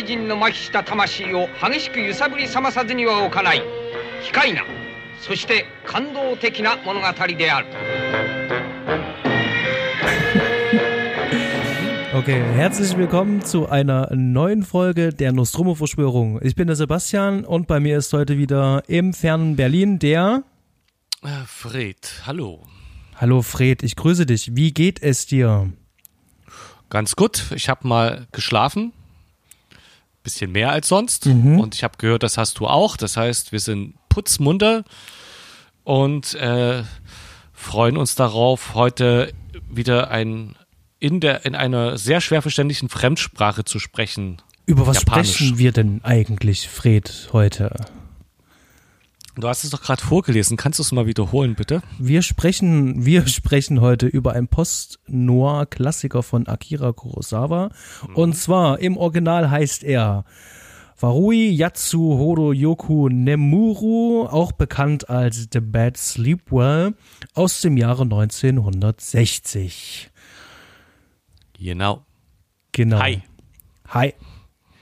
これは現代人の麻痺した魂を激しく揺さぶり覚まさずにはおかない奇怪なそして感動的な物語である Okay, herzlich willkommen zu einer neuen Folge der Nostromo-Verschwörung. Ich bin der Sebastian und bei mir ist heute wieder im fernen Berlin der Äh, Fred, hallo. Hallo Fred, ich grüße dich. Wie geht es dir? Ganz gut. Ich habe mal geschlafen. Bisschen mehr als sonst. Und ich habe gehört, das hast du auch. Das heißt, wir sind putzmunter und äh, freuen uns darauf, heute wieder ein in der in einer sehr schwer verständlichen Fremdsprache zu sprechen. Über was Japanisch. sprechen wir denn eigentlich, Fred, heute? Du hast es doch gerade vorgelesen. Kannst du es mal wiederholen, bitte? Wir sprechen, wir sprechen heute über einen Post-Noir-Klassiker von Akira Kurosawa. Und zwar im Original heißt er Warui Yatsu Horo Yoku Nemuru, auch bekannt als The Bad Sleepwell, aus dem Jahre 1960. Genau. Genau. Hi. Hi.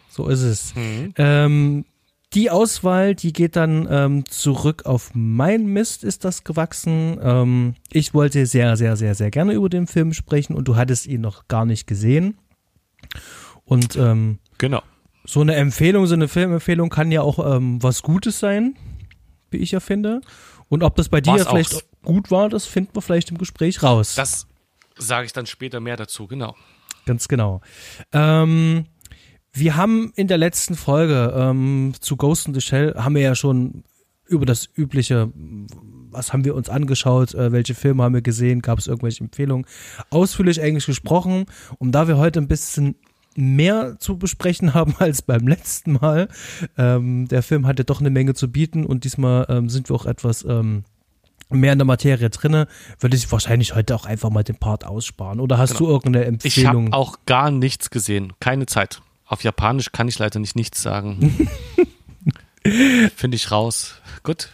So ist es. Ähm, die Auswahl, die geht dann ähm, zurück auf mein Mist, ist das gewachsen. Ähm, ich wollte sehr, sehr, sehr, sehr gerne über den Film sprechen und du hattest ihn noch gar nicht gesehen. Und ähm, Genau. so eine Empfehlung, so eine Filmempfehlung kann ja auch ähm, was Gutes sein, wie ich ja finde. Und ob das bei dir auch. vielleicht gut war, das finden wir vielleicht im Gespräch raus. Das sage ich dann später mehr dazu. Genau. Ganz genau. Ähm, wir haben in der letzten Folge ähm, zu Ghost in the Shell haben wir ja schon über das übliche, was haben wir uns angeschaut, äh, welche Filme haben wir gesehen, gab es irgendwelche Empfehlungen, ausführlich eigentlich gesprochen. Und da wir heute ein bisschen mehr zu besprechen haben als beim letzten Mal, ähm, der Film hatte doch eine Menge zu bieten und diesmal ähm, sind wir auch etwas ähm, mehr in der Materie drinne, würde ich wahrscheinlich heute auch einfach mal den Part aussparen. Oder hast Genau. du irgendeine Ich Empfehlung? habe auch gar nichts gesehen. Keine Zeit. Auf Japanisch kann ich leider nicht nichts sagen. Finde ich raus. Gut.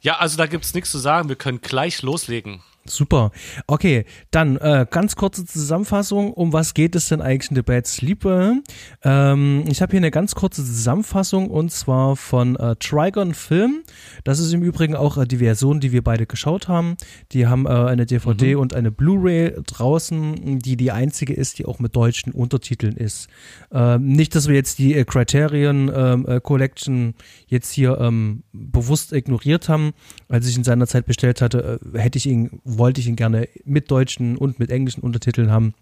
Ja, also da gibt's nichts zu sagen. Wir können gleich loslegen. Super. Okay, dann äh, ganz kurze Zusammenfassung. Um was geht es denn eigentlich in The Bad Sleeper? Ähm, ich habe hier eine ganz kurze Zusammenfassung und zwar von äh, Trigon Film. Das ist im Übrigen auch äh, die Version, die wir beide geschaut haben. Die haben äh, eine DVD und eine Blu-ray draußen, die die einzige ist, die auch mit deutschen Untertiteln ist. Ähm, nicht, dass wir jetzt die äh, Criterion ähm, äh, Collection jetzt hier ähm, bewusst ignoriert haben. Als ich ihn seinerzeit bestellt hatte, äh, hätte ich ihn, wollte ich ihn gerne mit deutschen und mit englischen Untertiteln haben.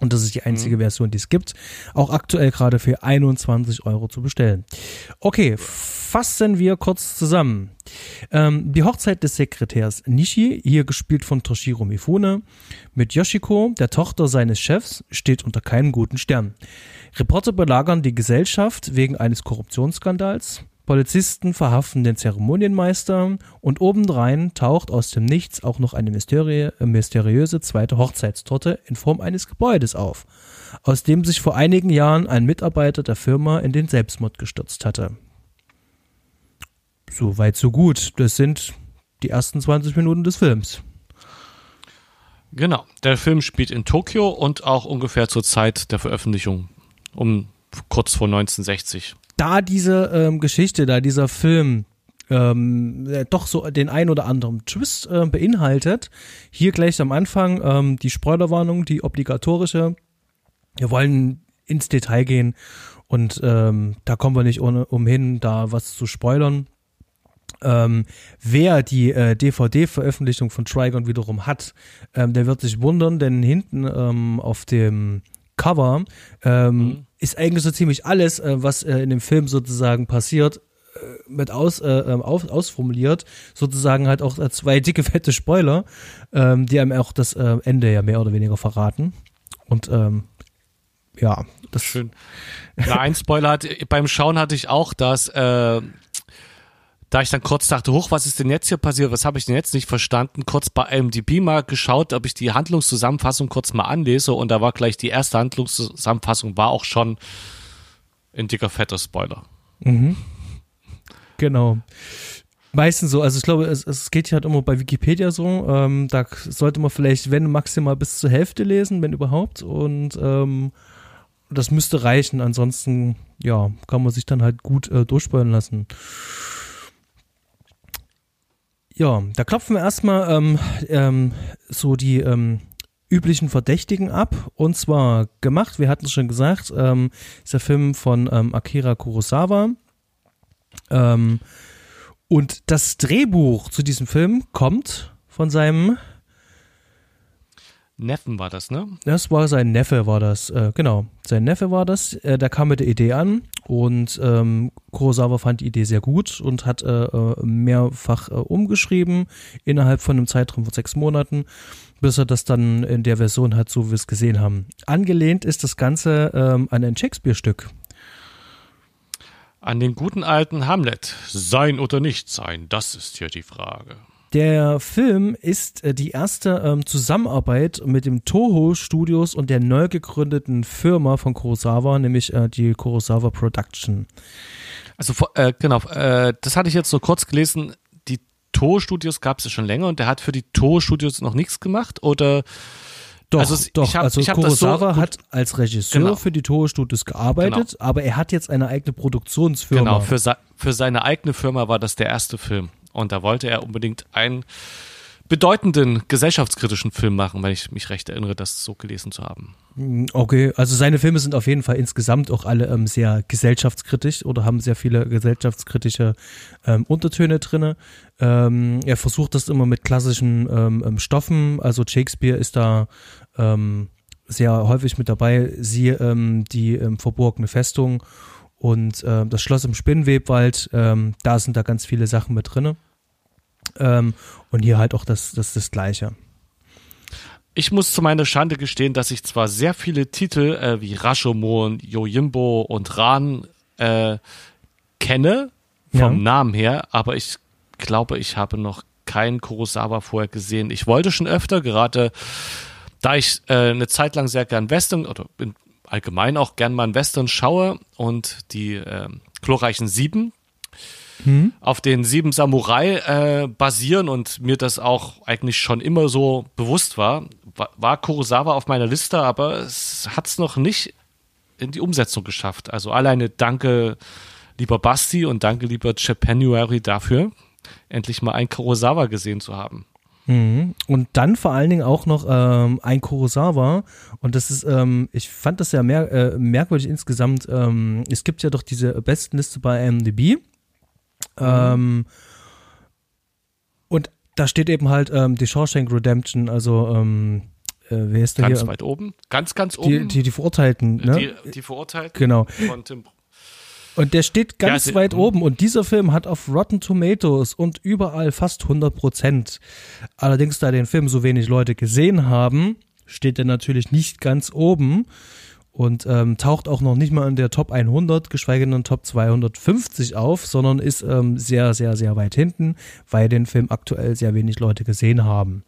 Und das ist die einzige Version, die es gibt. Auch aktuell gerade für 21 Euro zu bestellen. Okay, fassen wir kurz zusammen. Ähm, die Hochzeit des Sekretärs Nishi, hier gespielt von Toshiro Mifune, mit Yoshiko, der Tochter seines Chefs, steht unter keinem guten Stern. Reporter belagern die Gesellschaft wegen eines Korruptionsskandals. Polizisten verhaften den Zeremonienmeister und obendrein taucht aus dem Nichts auch noch eine mysterie äh, mysteriöse zweite Hochzeitstorte in Form eines Gebäudes auf, aus dem sich vor einigen Jahren ein Mitarbeiter der Firma in den Selbstmord gestürzt hatte. So weit, so gut. Das sind die ersten 20 Minuten des Films. Genau. Der Film spielt in Tokio und auch ungefähr zur Zeit der Veröffentlichung. Um kurz vor 1960. da diese ähm, Geschichte, da dieser Film ähm, äh, doch so den ein oder anderen Twist äh, beinhaltet, hier gleich am Anfang ähm, die Spoilerwarnung, die obligatorische. Wir wollen ins Detail gehen und ähm, da kommen wir nicht ohne, umhin, da was zu spoilern. Ähm, wer die äh, DVD-Veröffentlichung von Trigon wiederum hat, ähm, der wird sich wundern, denn hinten ähm, auf dem Cover ähm, ist eigentlich so ziemlich alles, äh, was äh, in dem Film sozusagen passiert, äh, mit aus, äh, ähm, auf, ausformuliert, sozusagen halt auch zwei dicke, fette Spoiler, ähm, die einem auch das äh, Ende ja mehr oder weniger verraten. Und ähm, ja, das Schön. Na, ein Spoiler hat, beim Schauen hatte ich auch, dass, äh, da ich dann kurz dachte, hoch, was ist denn jetzt hier passiert? Was habe ich denn jetzt nicht verstanden? Kurz bei IMDb mal geschaut, ob ich die Handlungszusammenfassung kurz mal anlese und da war gleich die erste Handlungszusammenfassung war auch schon ein dicker fetter Spoiler. Genau. Meistens so, also ich glaube, es, es geht ja halt immer bei Wikipedia so. Ähm, da sollte man vielleicht, wenn maximal bis zur Hälfte lesen, wenn überhaupt. Und ähm, das müsste reichen. Ansonsten, ja, kann man sich dann halt gut äh, durchspannen lassen. Ja, da klopfen wir erstmal ähm, ähm, so die ähm, üblichen Verdächtigen ab. Und zwar gemacht, wir hatten es schon gesagt, ähm, ist der Film von ähm, Akira Kurosawa. Ähm, und das Drehbuch zu diesem Film kommt von seinem Neffen war das, ne? Das war sein Neffe, war das, äh, genau. Sein Neffe war das. Äh, der kam mit der Idee an und ähm, Kurosawa fand die Idee sehr gut und hat äh, äh mehrfach äh, umgeschrieben innerhalb von einem Zeitraum von sechs Monaten, bis er das dann in der Version hat, so wie wir es gesehen haben. Angelehnt ist das Ganze ähm, an ein Shakespeare-Stück. An den guten alten Hamlet. Sein oder nicht sein, das ist hier die Frage. Der Film ist äh, die erste ähm, Zusammenarbeit mit dem Toho Studios und der neu gegründeten Firma von Kurosawa, nämlich äh, die Kurosawa Production. Also äh, genau, äh, das hatte ich jetzt so kurz gelesen. Die Toho Studios gab es ja schon länger und der hat für die Toho Studios noch nichts gemacht oder doch, also, doch. Hab, also Kurosawa so hat als Regisseur genau. für die Toho Studios gearbeitet, genau. aber er hat jetzt eine eigene Produktionsfirma. Genau, für, für seine eigene Firma war das der erste Film. Und da wollte er unbedingt einen bedeutenden gesellschaftskritischen Film machen, wenn ich mich recht erinnere, das so gelesen zu haben. Mm, okay, also seine Filme sind auf jeden Fall insgesamt auch alle ähm, sehr gesellschaftskritisch oder haben sehr viele gesellschaftskritische ähm, Untertöne drin. Ähm, er versucht das immer mit klassischen ähm, ähm, Stoffen, also Shakespeare ist da ähm, sehr häufig mit dabei, sie die verborgene Festung und äh, das Schloss im Spinnwebwald, ähm, da sind da ganz viele Sachen mit drin. Ähm, und hier halt auch das, das, das Gleiche. Ich muss zu meiner Schande gestehen, dass ich zwar sehr viele Titel äh, wie Rashomon, Yojimbo und Ran äh, kenne, vom ja. Namen her, aber ich glaube, ich habe noch keinen Kurosawa vorher gesehen. Ich wollte schon öfter, gerade da ich äh, eine Zeit lang sehr gern Western oder bin allgemein auch gern mal einen Western schaue und die äh, glorreichen Sieben hm. auf den Sieben Samurai äh, basieren und mir das auch eigentlich schon immer so bewusst war, war, war Kurosawa auf meiner Liste, aber es hat es noch nicht in die Umsetzung geschafft. Also alleine danke lieber Basti und danke lieber Japanuary dafür, endlich mal ein Kurosawa gesehen zu haben. Mhm. Und dann vor allen Dingen auch noch ähm, ein Kurosawa. Und das ist, ähm, ich fand das ja mer äh, merkwürdig insgesamt. Ähm, es gibt ja doch diese Bestenliste bei MDB. Mhm. und da steht eben halt ähm, die Shawshank Redemption, also ähm, äh, wer ist da ganz hier? weit oben, ganz, ganz oben. Die, die, die Verurteilten, ne? Die, die Verurteilten genau. von Tim und der steht ganz ja, weit oben und dieser Film hat auf Rotten Tomatoes und überall fast 100 Prozent. Allerdings, da den Film so wenig Leute gesehen haben, steht er natürlich nicht ganz oben und ähm, taucht auch noch nicht mal in der Top 100, geschweige denn Top 250 auf, sondern ist ähm, sehr, sehr, sehr weit hinten, weil den Film aktuell sehr wenig Leute gesehen haben.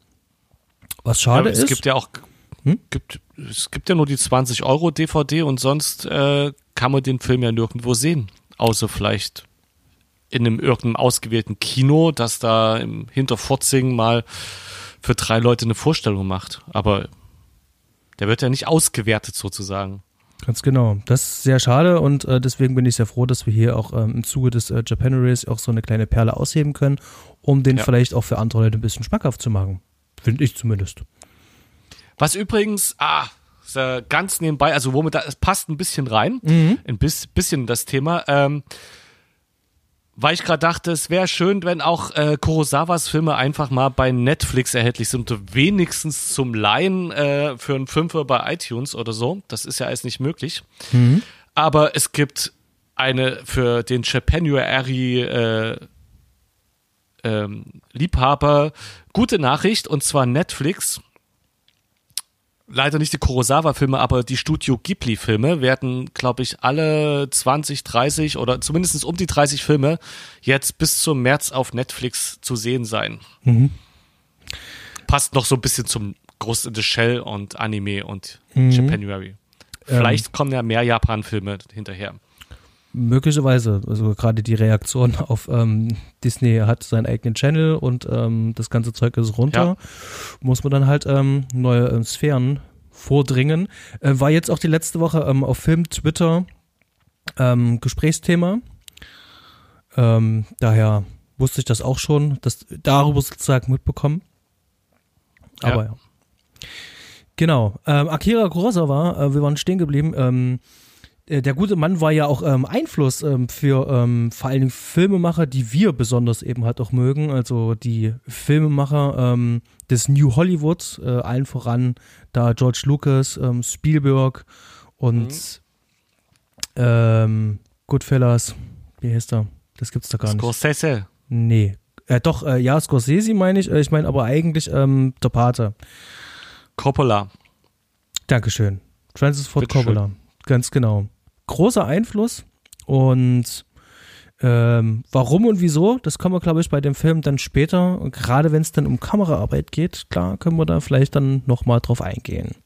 Was schade ja, es ist. Es gibt ja auch hm? gibt, es gibt ja nur die 20 Euro DVD und sonst äh, kann man den Film ja nirgendwo sehen. Außer vielleicht in einem irgendeinem ausgewählten Kino, das da im Hinterforzing mal für drei Leute eine Vorstellung macht. Aber der wird ja nicht ausgewertet sozusagen. Ganz genau. Das ist sehr schade und äh, deswegen bin ich sehr froh, dass wir hier auch ähm, im Zuge des äh, Japaneries auch so eine kleine Perle ausheben können, um den ja. vielleicht auch für andere Leute ein bisschen schmackhaft zu machen. Finde ich zumindest. Was übrigens, ah, ganz nebenbei, also womit da, es passt ein bisschen rein, mhm. ein bisschen das Thema, ähm, weil ich gerade dachte, es wäre schön, wenn auch äh, Kurosawas Filme einfach mal bei Netflix erhältlich sind wenigstens zum Leihen äh, für einen Fünfer bei iTunes oder so. Das ist ja alles nicht möglich. Mhm. Aber es gibt eine für den Japanuary äh, ähm, Liebhaber gute Nachricht und zwar Netflix leider nicht die Kurosawa-Filme, aber die Studio Ghibli-Filme werden, glaube ich, alle 20, 30 oder zumindest um die 30 Filme jetzt bis zum März auf Netflix zu sehen sein. Mhm. Passt noch so ein bisschen zum Ghost in the Shell und Anime und mhm. Japanuary. Vielleicht ähm. kommen ja mehr Japan-Filme hinterher. Möglicherweise, also gerade die Reaktion auf ähm, Disney hat seinen eigenen Channel und ähm, das ganze Zeug ist runter, ja. muss man dann halt ähm, neue ähm, Sphären vordringen. Äh, war jetzt auch die letzte Woche ähm, auf Film, Twitter ähm, Gesprächsthema. Ähm, daher wusste ich das auch schon, das darüber sozusagen mitbekommen. Aber ja. ja. Genau. Akira Kurosawa, äh, wir waren stehen geblieben. Äh, der gute Mann war ja auch ähm, Einfluss ähm, für ähm, vor allen Dingen Filmemacher, die wir besonders eben halt auch mögen. Also die Filmemacher ähm, des New Hollywood, äh, allen voran da George Lucas, ähm, Spielberg und mhm. ähm, Goodfellas. Wie heißt er? Das gibt's da gar Scorsese. nicht. Scorsese. Nee. Äh, doch, äh, ja, Scorsese meine ich. Äh, ich meine aber eigentlich der Pate. Coppola. Dankeschön. Francis Ford Bitte Coppola. Schön. Ganz genau. Großer Einfluss und ähm, warum und wieso, das kommen wir, glaube ich, bei dem Film dann später. Gerade wenn es dann um Kameraarbeit geht, klar, können wir da vielleicht dann nochmal drauf eingehen.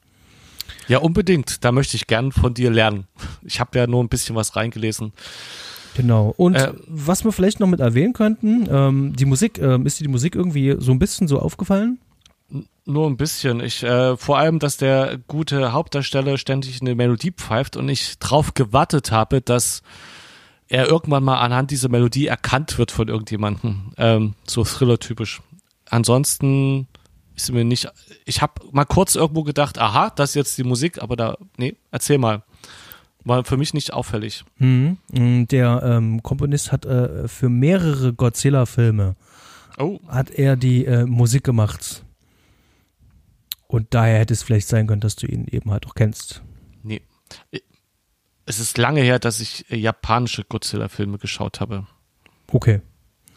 Ja, unbedingt. Da möchte ich gern von dir lernen. Ich habe ja nur ein bisschen was reingelesen. Genau. Und äh, was wir vielleicht noch mit erwähnen könnten, ähm, die Musik, ähm, ist dir die Musik irgendwie so ein bisschen so aufgefallen? Nur ein bisschen. Ich, äh, vor allem, dass der gute Hauptdarsteller ständig eine Melodie pfeift und ich drauf gewartet habe, dass er irgendwann mal anhand dieser Melodie erkannt wird von irgendjemandem. Ähm, so Thriller-typisch. Ansonsten ist mir nicht. Ich habe mal kurz irgendwo gedacht, aha, das ist jetzt die Musik, aber da, nee, erzähl mal. War für mich nicht auffällig. Mhm. Der ähm, Komponist hat äh, für mehrere Godzilla-Filme oh. hat er die äh, Musik gemacht. Und daher hätte es vielleicht sein können, dass du ihn eben halt auch kennst. Nee. Es ist lange her, dass ich äh, japanische Godzilla-Filme geschaut habe. Okay.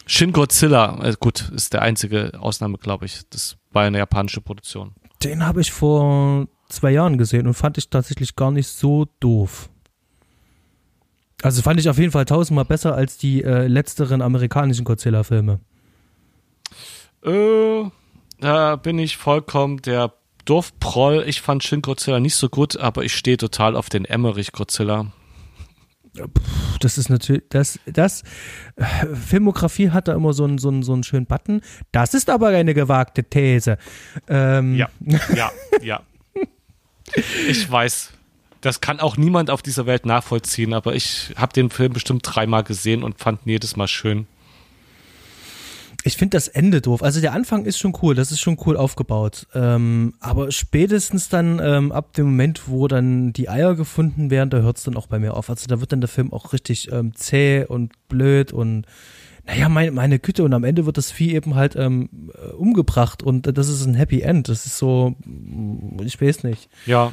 Shin Godzilla, äh, gut, ist der einzige Ausnahme, glaube ich. Das war eine japanische Produktion. Den habe ich vor zwei Jahren gesehen und fand ich tatsächlich gar nicht so doof. Also fand ich auf jeden Fall tausendmal besser als die äh, letzteren amerikanischen Godzilla-Filme. Äh, da bin ich vollkommen der Dorfproll. Ich fand Shin Godzilla nicht so gut, aber ich stehe total auf den Emmerich Godzilla. Das ist natürlich, das, das, äh, Filmografie hat da immer so einen, so, einen, so einen schönen Button. Das ist aber eine gewagte These. Ähm. Ja, ja, ja. Ich weiß, das kann auch niemand auf dieser Welt nachvollziehen, aber ich habe den Film bestimmt dreimal gesehen und fand ihn jedes Mal schön. Ich finde das Ende doof. Also der Anfang ist schon cool, das ist schon cool aufgebaut. Ähm, aber spätestens dann ähm, ab dem Moment, wo dann die Eier gefunden werden, da hört es dann auch bei mir auf. Also da wird dann der Film auch richtig ähm, zäh und blöd und naja, mein, meine Güte, und am Ende wird das Vieh eben halt ähm, äh, umgebracht und das ist ein Happy End. Das ist so, ich weiß nicht. Ja,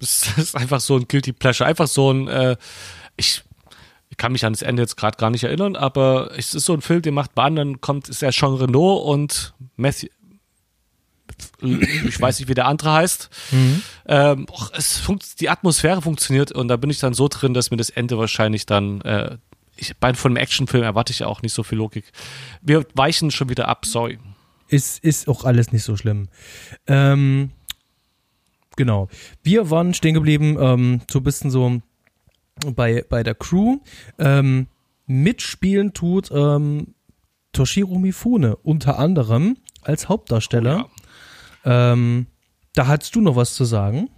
das ist einfach so ein Guilty Pleasure. Einfach so ein, äh, ich ich kann mich an das Ende jetzt gerade gar nicht erinnern, aber es ist so ein Film, den macht man, dann kommt, ist ja Jean Renault und Matthew, ich weiß nicht, wie der andere heißt. Mhm. Ähm, es funkt, die Atmosphäre funktioniert und da bin ich dann so drin, dass mir das Ende wahrscheinlich dann, äh, ich, bei von einem Actionfilm erwarte ich ja auch nicht so viel Logik. Wir weichen schon wieder ab, sorry. Ist, ist auch alles nicht so schlimm. Ähm, genau. Wir waren stehen geblieben, ähm, so ein bisschen so bei, bei der Crew. Ähm, mitspielen tut ähm, Toshiro Mifune unter anderem als Hauptdarsteller. Oh ja. ähm, da hast du noch was zu sagen.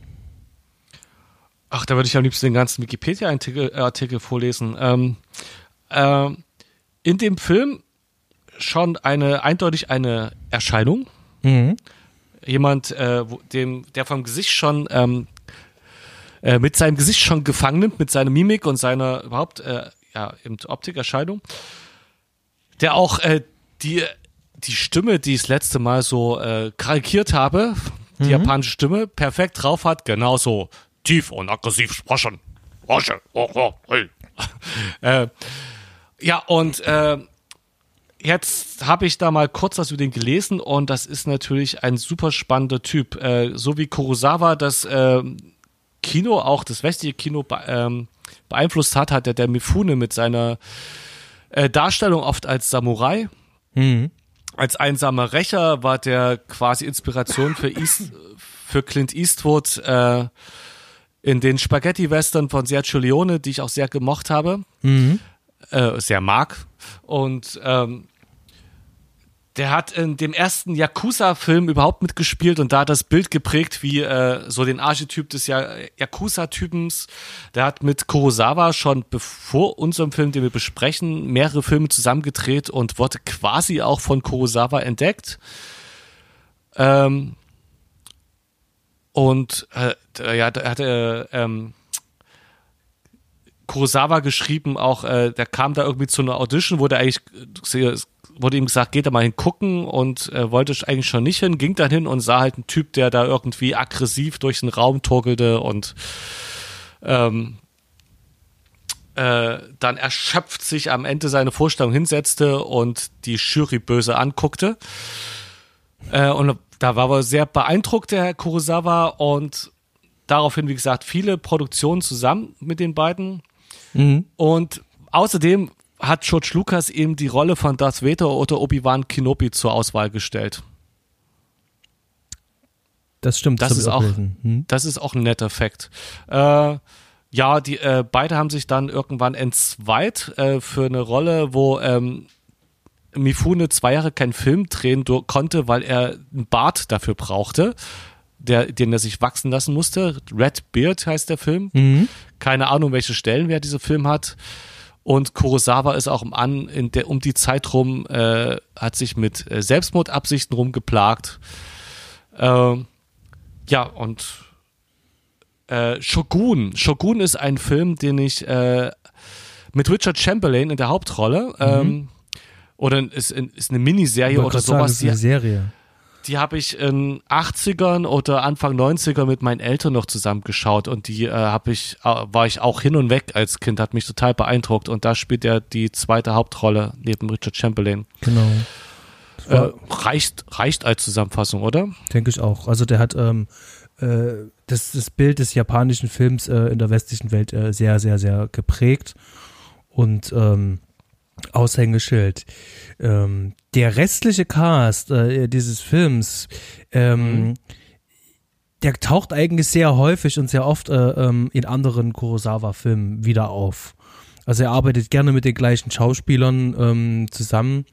Ach, da würde ich am liebsten den ganzen Wikipedia-Artikel Artikel vorlesen. Ähm, äh, in dem Film schon eine eindeutig eine Erscheinung. Mhm. Jemand, äh, dem, der vom Gesicht schon ähm, äh, mit seinem Gesicht schon gefangen nimmt, mit seiner Mimik und seiner überhaupt äh, ja, eben Optikerscheinung. Der auch äh, die, die Stimme, die ich das letzte Mal so äh, karikiert habe, die mhm. japanische Stimme, perfekt drauf hat, genauso tief und aggressiv sprechen. Oh, oh, hey. äh, ja, und äh, jetzt habe ich da mal kurz was über den gelesen und das ist natürlich ein super spannender Typ. Äh, so wie Kurosawa das äh, Kino, auch das westliche Kino ähm, beeinflusst hat, hat der, der Mifune mit seiner äh, Darstellung oft als Samurai. Mhm. Als einsamer Rächer war der quasi Inspiration für, East, für Clint Eastwood äh, in den Spaghetti-Western von Sergio Leone, die ich auch sehr gemocht habe, mhm. äh, sehr mag. Und ähm, der hat in dem ersten Yakuza-Film überhaupt mitgespielt und da das Bild geprägt wie äh, so den Archetyp des Yakuza-Typens. Der hat mit Kurosawa schon bevor unserem Film, den wir besprechen, mehrere Filme zusammengedreht und wurde quasi auch von Kurosawa entdeckt. Ähm, und äh, ja, er hatte ähm, Kurosawa geschrieben, auch äh, der kam da irgendwie zu einer Audition, wo der eigentlich wurde ihm gesagt, geht da mal hingucken und äh, wollte eigentlich schon nicht hin, ging dann hin und sah halt einen Typ, der da irgendwie aggressiv durch den Raum torkelte und ähm, äh, dann erschöpft sich am Ende seine Vorstellung hinsetzte und die Jury böse anguckte. Äh, und da war aber sehr beeindruckt, der Herr Kurosawa, und daraufhin, wie gesagt, viele Produktionen zusammen mit den beiden. Mhm. Und außerdem hat George Lucas ihm die Rolle von Darth Vader oder Obi-Wan Kenobi zur Auswahl gestellt. Das stimmt. Das, ist auch, hm? das ist auch ein netter Fakt. Äh, ja, die äh, beide haben sich dann irgendwann entzweit äh, für eine Rolle, wo ähm, Mifune zwei Jahre keinen Film drehen konnte, weil er einen Bart dafür brauchte, der, den er sich wachsen lassen musste. Red Beard heißt der Film. Mhm. Keine Ahnung, welche Stellenwert dieser Film hat. Und Kurosawa ist auch an, in der, um die Zeit rum, äh, hat sich mit äh, Selbstmordabsichten rumgeplagt. Äh, ja, und äh, Shogun. Shogun ist ein Film, den ich äh, mit Richard Chamberlain in der Hauptrolle, mhm. ähm, oder ist, ist eine Miniserie oder sowas. Sagen, ist eine Serie die habe ich in 80ern oder Anfang 90er mit meinen Eltern noch zusammen geschaut und die äh, habe ich äh, war ich auch hin und weg als Kind, hat mich total beeindruckt und da spielt er die zweite Hauptrolle neben Richard Chamberlain. Genau. Äh, reicht reicht als Zusammenfassung, oder? Denke ich auch. Also der hat ähm, äh, das, das Bild des japanischen Films äh, in der westlichen Welt sehr sehr sehr geprägt und ähm, Aushängeschild. Ähm, der restliche Cast äh, dieses Films, ähm, mhm. der taucht eigentlich sehr häufig und sehr oft äh, ähm, in anderen Kurosawa-Filmen wieder auf. Also er arbeitet gerne mit den gleichen Schauspielern ähm, zusammen.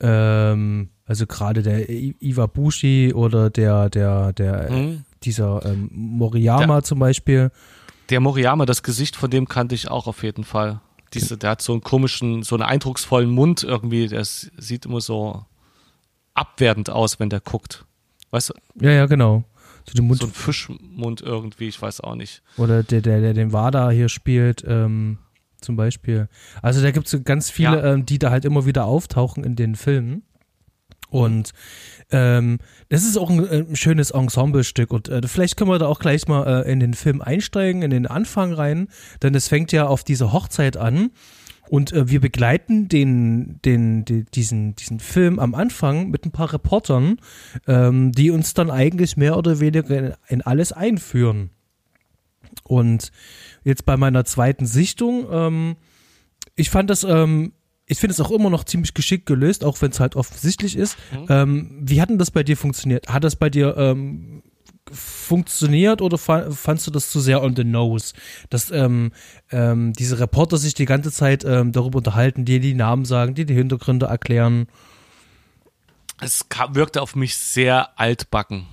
Ähm, also gerade der Iwabushi oder der, der, der, mhm. dieser ähm, Moriyama der, zum Beispiel. Der Moriyama, das Gesicht von dem kannte ich auch auf jeden Fall. Diese, der hat so einen komischen, so einen eindrucksvollen Mund irgendwie. Der sieht immer so abwertend aus, wenn der guckt. Weißt du? Ja, ja, genau. So, Mund so ein Fischmund irgendwie, ich weiß auch nicht. Oder der, der, der den Wada hier spielt, ähm, zum Beispiel. Also da gibt es ganz viele, ja. ähm, die da halt immer wieder auftauchen in den Filmen. Und ähm, das ist auch ein, äh, ein schönes Ensemblestück und äh, vielleicht können wir da auch gleich mal äh, in den Film einsteigen, in den Anfang rein, denn es fängt ja auf diese Hochzeit an und äh, wir begleiten den, den, den, diesen, diesen Film am Anfang mit ein paar Reportern, ähm, die uns dann eigentlich mehr oder weniger in, in alles einführen. Und jetzt bei meiner zweiten Sichtung, ähm, ich fand das ähm, ich finde es auch immer noch ziemlich geschickt gelöst, auch wenn es halt offensichtlich ist. Mhm. Ähm, wie hat denn das bei dir funktioniert? Hat das bei dir ähm, funktioniert oder fandst du das zu sehr on the nose? Dass ähm, ähm, diese Reporter sich die ganze Zeit ähm, darüber unterhalten, die die Namen sagen, die die Hintergründe erklären. Es wirkte auf mich sehr altbacken.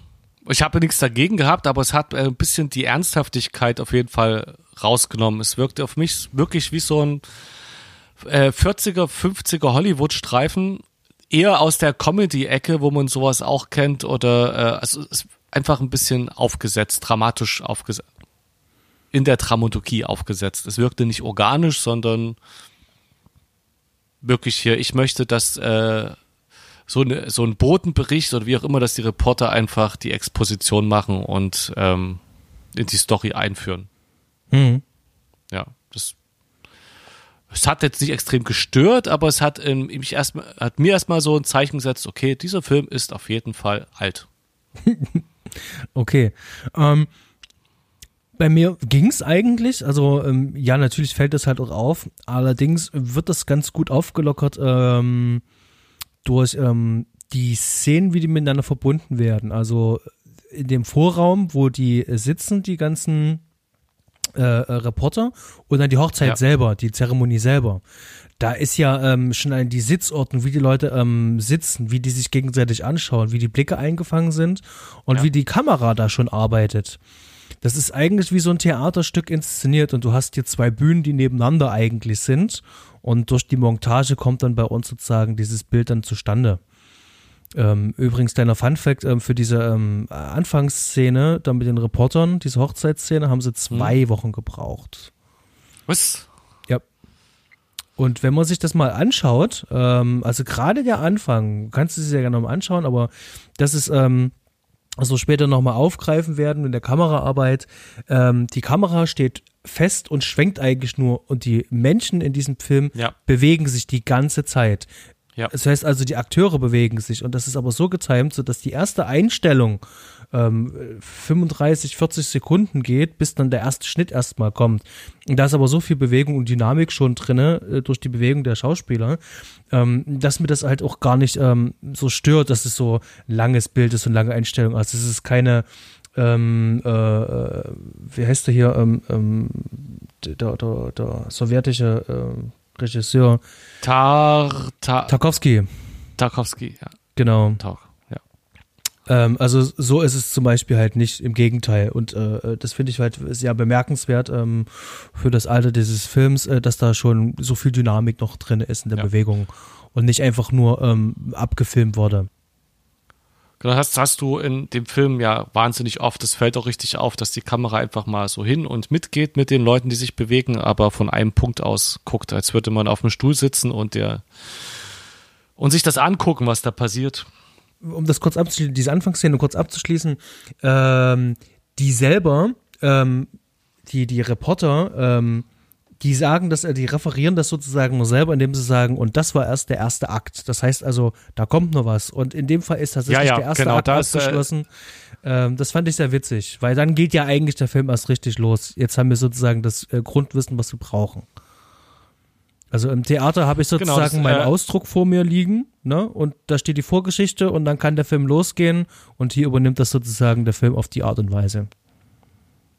Ich habe nichts dagegen gehabt, aber es hat äh, ein bisschen die Ernsthaftigkeit auf jeden Fall rausgenommen. Es wirkte auf mich wirklich wie so ein äh, 40er, 50er Hollywood-Streifen, eher aus der Comedy-Ecke, wo man sowas auch kennt, oder äh, also einfach ein bisschen aufgesetzt, dramatisch aufgesetzt, in der Dramaturgie aufgesetzt. Es wirkte nicht organisch, sondern wirklich hier, ich möchte, dass äh, so, eine, so ein Botenbericht oder wie auch immer, dass die Reporter einfach die Exposition machen und ähm, in die Story einführen. Mhm. Ja, das es hat jetzt nicht extrem gestört, aber es hat, ähm, mich erst, hat mir erstmal so ein Zeichen gesetzt, okay, dieser Film ist auf jeden Fall alt. okay. Ähm, bei mir ging es eigentlich, also ähm, ja, natürlich fällt das halt auch auf, allerdings wird das ganz gut aufgelockert ähm, durch ähm, die Szenen, wie die miteinander verbunden werden. Also in dem Vorraum, wo die sitzen, die ganzen äh, äh, Reporter und dann die Hochzeit Ja. selber, die Zeremonie selber. Da ist ja ähm, schon ein, die Sitzordnung, wie die Leute ähm, sitzen, wie die sich gegenseitig anschauen, wie die Blicke eingefangen sind und Ja. wie die Kamera da schon arbeitet. Das ist eigentlich wie so ein Theaterstück inszeniert und du hast hier zwei Bühnen, die nebeneinander eigentlich sind und durch die Montage kommt dann bei uns sozusagen dieses Bild dann zustande. Ähm, übrigens, kleiner Funfact, ähm, für diese ähm, Anfangsszene, dann mit den Reportern, diese Hochzeitsszene, haben sie zwei Wochen gebraucht. Was? Ja. Und wenn man sich das mal anschaut, ähm, also gerade der Anfang, kannst du es ja gerne mal anschauen, aber das ist, also später nochmal aufgreifen werden in der Kameraarbeit. Ähm, die Kamera steht fest und schwenkt eigentlich nur und die Menschen in diesem Film Ja. bewegen sich die ganze Zeit. Ja. Das heißt also, die Akteure bewegen sich und das ist aber so getimt, so dass die erste Einstellung ähm, 35, 40 Sekunden geht, bis dann der erste Schnitt erstmal kommt. Und da ist aber so viel Bewegung und Dynamik schon drinne äh, durch die Bewegung der Schauspieler, ähm, dass mir das halt auch gar nicht ähm, so stört, dass es so langes Bild ist und lange Einstellung. Also es ist keine ähm, äh, äh, wie heißt der hier, ähm, ähm, der, der, der sowjetische ähm, Regisseur Tar, tar, Tarkovsky, Tarkovsky, ja. genau. Tar, ja. Ähm, also so ist es zum Beispiel halt nicht, im Gegenteil. Und äh, das finde ich halt sehr bemerkenswert ähm, für das Alter dieses Films, äh, dass da schon so viel Dynamik noch drin ist in der Ja. Bewegung und nicht einfach nur ähm, abgefilmt wurde. Genau, hast, hast du in dem Film ja wahnsinnig oft, das fällt auch richtig auf, dass die Kamera einfach mal so hin und mitgeht mit den Leuten, die sich bewegen, aber von einem Punkt aus guckt, als würde man auf einem Stuhl sitzen und der und sich das angucken, was da passiert. um das kurz abzuschließen, diese Anfangsszene kurz abzuschließen, ähm, die selber, ähm, die, die Reporter, ähm, die sagen das, äh, die referieren das sozusagen nur selber, indem sie sagen, und das war erst der erste Akt. Das heißt also, da kommt noch was. Und in dem Fall ist tatsächlich Ja, ja, der erste genau, Akt da ist, äh, abgeschlossen. ähm, das fand ich sehr witzig, weil dann geht ja eigentlich der Film erst richtig los. Jetzt haben wir sozusagen das äh, Grundwissen, was wir brauchen. Also im Theater habe ich Genau, sozusagen das, meinen äh, Ausdruck vor mir liegen, ne? Und da steht die Vorgeschichte und dann kann der Film losgehen und hier übernimmt das sozusagen der Film auf die Art und Weise.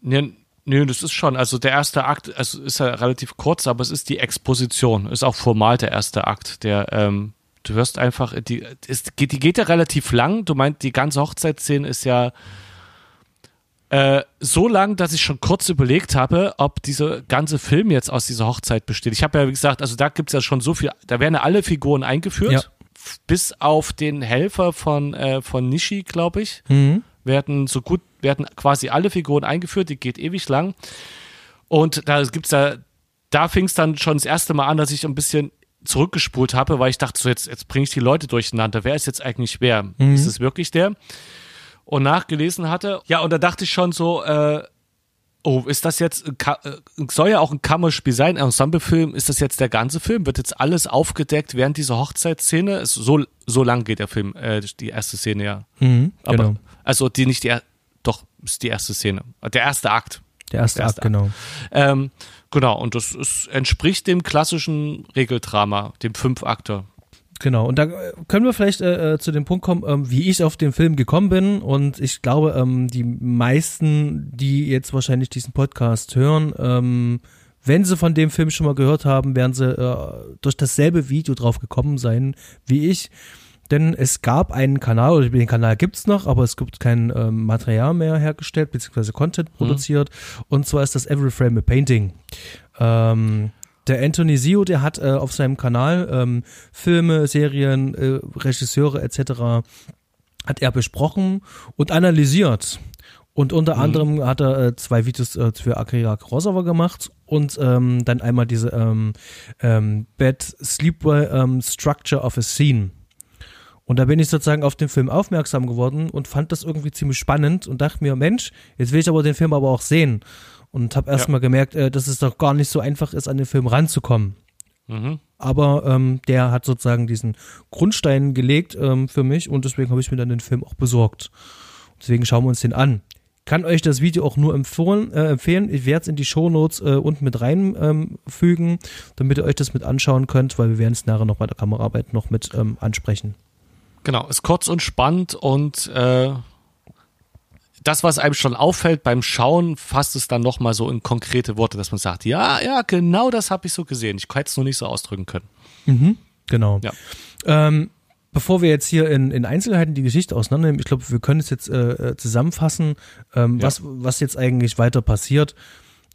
Nee, nee, das ist schon, also der erste Akt, also ist ja relativ kurz, aber es ist die Exposition, ist auch formal der erste Akt, der, ähm, du wirst einfach, die, ist, geht, die geht ja relativ lang, du meint, die ganze Hochzeitsszene ist ja äh, so lang, dass ich schon kurz überlegt habe, ob dieser ganze Film jetzt aus dieser Hochzeit besteht. Ich habe ja, wie gesagt, also da gibt es ja schon so viel, da werden ja alle Figuren eingeführt, Ja. bis auf den Helfer von, äh, von Nishi, glaube ich Mhm. werden so gut, werden quasi alle Figuren eingeführt, die geht ewig lang. Und da gibt's da, da fing es dann schon das erste Mal an, dass ich ein bisschen zurückgespult habe, weil ich dachte, so jetzt, jetzt bringe ich die Leute durcheinander. Wer ist jetzt eigentlich wer? Ist es wirklich der? Und nachgelesen hatte. Ja, und da dachte ich schon so, äh, oh, ist das jetzt, äh, soll ja auch ein Kammerspiel sein, ein Ensemblefilm, ist das jetzt der ganze Film? Wird jetzt alles aufgedeckt während dieser Hochzeitsszene? So, so lang geht der Film, äh, die erste Szene ja. Mhm, Aber, genau. also die nicht die, er- doch, ist die erste Szene. Der erste Akt. Der erste der Akt, erste genau. Ähm, genau, und das ist, entspricht dem klassischen Regeldrama, dem Fünfakter. Genau, und da äh, können wir vielleicht äh, äh, zu dem Punkt kommen, ähm, wie ich auf den Film gekommen bin. Und ich glaube, ähm, die meisten, die jetzt wahrscheinlich diesen Podcast hören, ähm, wenn sie von dem Film schon mal gehört haben, werden sie äh, durch dasselbe Video drauf gekommen sein wie ich. Denn es gab einen Kanal, oder den Kanal gibt's noch, aber es gibt kein ähm, Material mehr hergestellt, beziehungsweise Content produziert. Und zwar ist das Every Frame a Painting. Ähm, der Anthony Sio, der hat äh, auf seinem Kanal ähm, Filme, Serien, äh, Regisseure etc. hat er besprochen und analysiert. Und unter anderem hat er äh, zwei Videos äh, für Akira Kurosawa gemacht und ähm, dann einmal diese ähm, ähm, Bad Sleep ähm, Structure of a Scene. Und da bin ich sozusagen auf den Film aufmerksam geworden und fand das irgendwie ziemlich spannend und dachte mir, Mensch, jetzt will ich aber den Film aber auch sehen. Und habe erst Ja. mal gemerkt, äh, dass es doch gar nicht so einfach ist, an den Film ranzukommen. Mhm. Aber ähm, der hat sozusagen diesen Grundstein gelegt ähm, für mich und deswegen habe ich mir dann den Film auch besorgt. Deswegen schauen wir uns den an. Kann euch das Video auch nur empfohlen, äh, empfehlen. Ich werde es in die Shownotes äh, unten mit reinfügen, ähm, damit ihr euch das mit anschauen könnt, weil wir werden es nachher noch bei der Kameraarbeit noch mit ähm, ansprechen. Genau, ist kurz und spannend und äh, das, was einem schon auffällt beim Schauen, fasst es dann nochmal so in konkrete Worte, dass man sagt, ja, ja, genau das habe ich so gesehen. Ich hätte es nur nicht so ausdrücken können. Mhm, genau. Ja. Ähm, bevor wir jetzt hier in, in Einzelheiten die Geschichte auseinandernehmen, ich glaube, wir können es jetzt äh, äh, zusammenfassen, ähm, Ja. was, was jetzt eigentlich weiter passiert.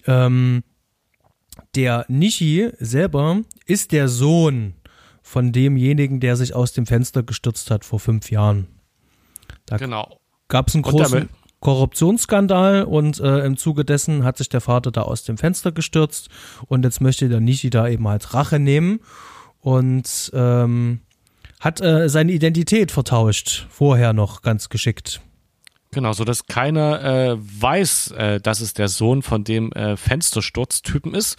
Ähm, der Nishi selber ist der Sohn von demjenigen, der sich aus dem Fenster gestürzt hat vor fünf Jahren. Da Genau. gab es einen großen Korruptionsskandal und äh, im Zuge dessen hat sich der Vater da aus dem Fenster gestürzt und jetzt möchte der Nishi da eben halt Rache nehmen und ähm, hat äh, seine Identität vertauscht, vorher noch ganz geschickt. Genau, so dass keiner äh, weiß, äh, dass es der Sohn von dem äh, Fenstersturztypen ist.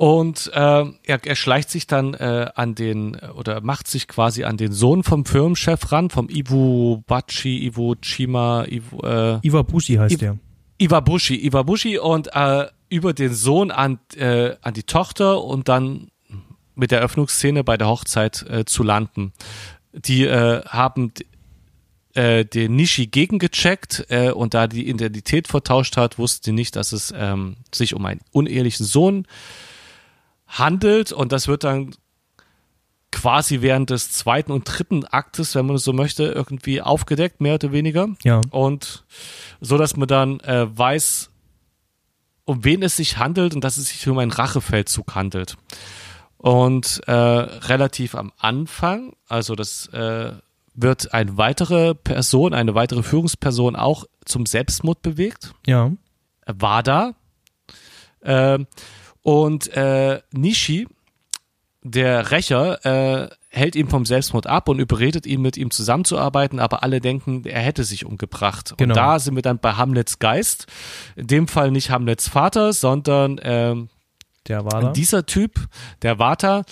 Und äh, er, er schleicht sich dann äh, an den äh, oder macht sich quasi an den Sohn vom Firmenchef ran, vom Ibu Bachi, Ibu Chima, Ibu, äh, Iwabushi heißt Iw- der. Iwabushi, Iwabushi und äh, über den Sohn an, äh, an die Tochter und dann mit der Öffnungsszene bei der Hochzeit äh, zu landen. Die äh, haben äh, den Nishi gegengecheckt äh, und da die Identität vertauscht hat, wussten die nicht, dass es ähm, sich um einen unehelichen Sohn handelt und das wird dann quasi während des zweiten und dritten Aktes, wenn man so möchte, irgendwie aufgedeckt, mehr oder weniger Ja, und so dass man dann äh, weiß, um wen es sich handelt und dass es sich um einen Rachefeldzug handelt. Und äh, relativ am Anfang, also das äh, wird eine weitere Person, eine weitere Führungsperson auch zum Selbstmord bewegt. ja, Wada. Ähm, und äh, Nishi, der Rächer, äh, hält ihn vom Selbstmord ab und überredet ihn, mit ihm zusammenzuarbeiten, aber alle denken, er hätte sich umgebracht. Genau. Und da sind wir dann bei Hamlets Geist. In dem Fall nicht Hamlets Vater, sondern ähm, der da. dieser Typ, der Vata,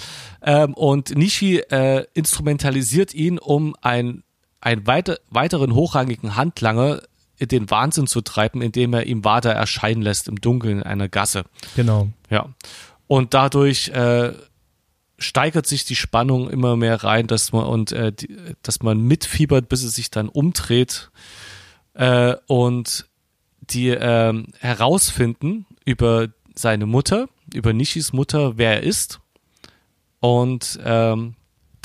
ähm, und Nishi äh, instrumentalisiert ihn, um ein, einen weiter, weiteren hochrangigen Handlanger den Wahnsinn zu treiben, indem er ihm Vata erscheinen lässt im Dunkeln in einer Gasse. Genau. Ja. Und dadurch äh, steigert sich die Spannung immer mehr rein, dass man und äh, die, dass man mitfiebert, bis es sich dann umdreht äh, und die ähm, herausfinden über seine Mutter, über Nishis Mutter, wer er ist und ähm,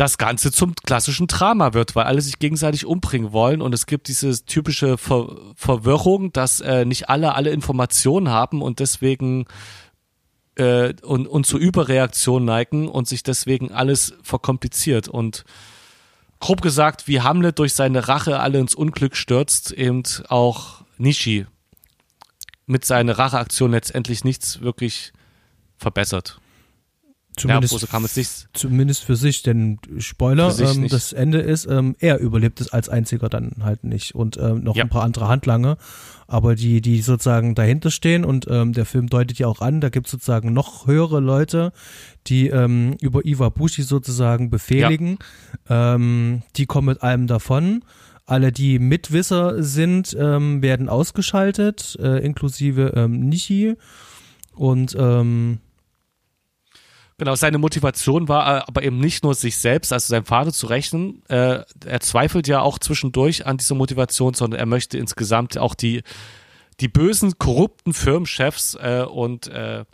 das Ganze zum klassischen Drama wird, weil alle sich gegenseitig umbringen wollen und es gibt diese typische Ver Verwirrung, dass äh, nicht alle alle Informationen haben und deswegen äh, und, und zu Überreaktion neigen und sich deswegen alles verkompliziert und grob gesagt, wie Hamlet durch seine Rache alle ins Unglück stürzt, eben auch Nishi mit seiner Racheaktion letztendlich nichts wirklich verbessert. Zumindest, ja, man es nicht. zumindest für sich, denn Spoiler, sich ähm, das Ende ist, ähm, er überlebt es als einziger dann halt nicht und ähm, noch Ja. ein paar andere Handlanger, aber die, die sozusagen dahinter stehen und ähm, der Film deutet ja auch an, da gibt es sozusagen noch höhere Leute, die ähm, über Iwabushi sozusagen befehligen, ähm, die kommen mit allem davon. Alle, die Mitwisser sind, ähm, werden ausgeschaltet, äh, inklusive Nishi. Und ähm, Genau, seine Motivation war äh, aber eben nicht nur sich selbst, also seinem Vater zu rächen. Äh, er zweifelt ja auch zwischendurch an dieser Motivation, sondern er möchte insgesamt auch die, die bösen, korrupten Firmenchefs äh, und äh,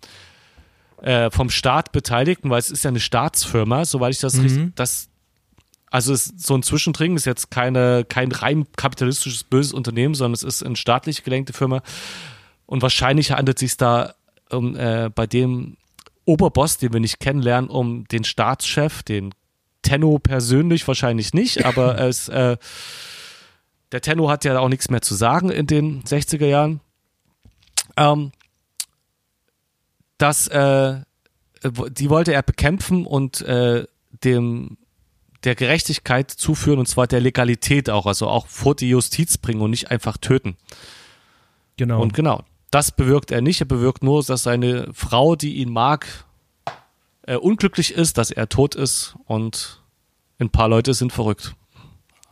äh, vom Staat Beteiligten, weil es ist ja eine Staatsfirma, soweit ich das Mhm. richtig, das also es ist so ein Zwischendring ist jetzt keine, kein rein kapitalistisches böses Unternehmen, sondern es ist eine staatlich gelenkte Firma. Und wahrscheinlich handelt es sich da um, äh, bei dem Oberboss, den wir nicht kennenlernen, um den Staatschef, den Tenno persönlich wahrscheinlich nicht, aber es, äh, der Tenno hat ja auch nichts mehr zu sagen in den 60er Jahren. Ähm, das, äh, die wollte er bekämpfen und äh, dem der Gerechtigkeit zuführen und zwar der Legalität auch, also auch vor die Justiz bringen und nicht einfach töten. genau. Und genau, das bewirkt er nicht. Er bewirkt nur, dass seine Frau, die ihn mag, äh, unglücklich ist, dass er tot ist und ein paar Leute sind verrückt.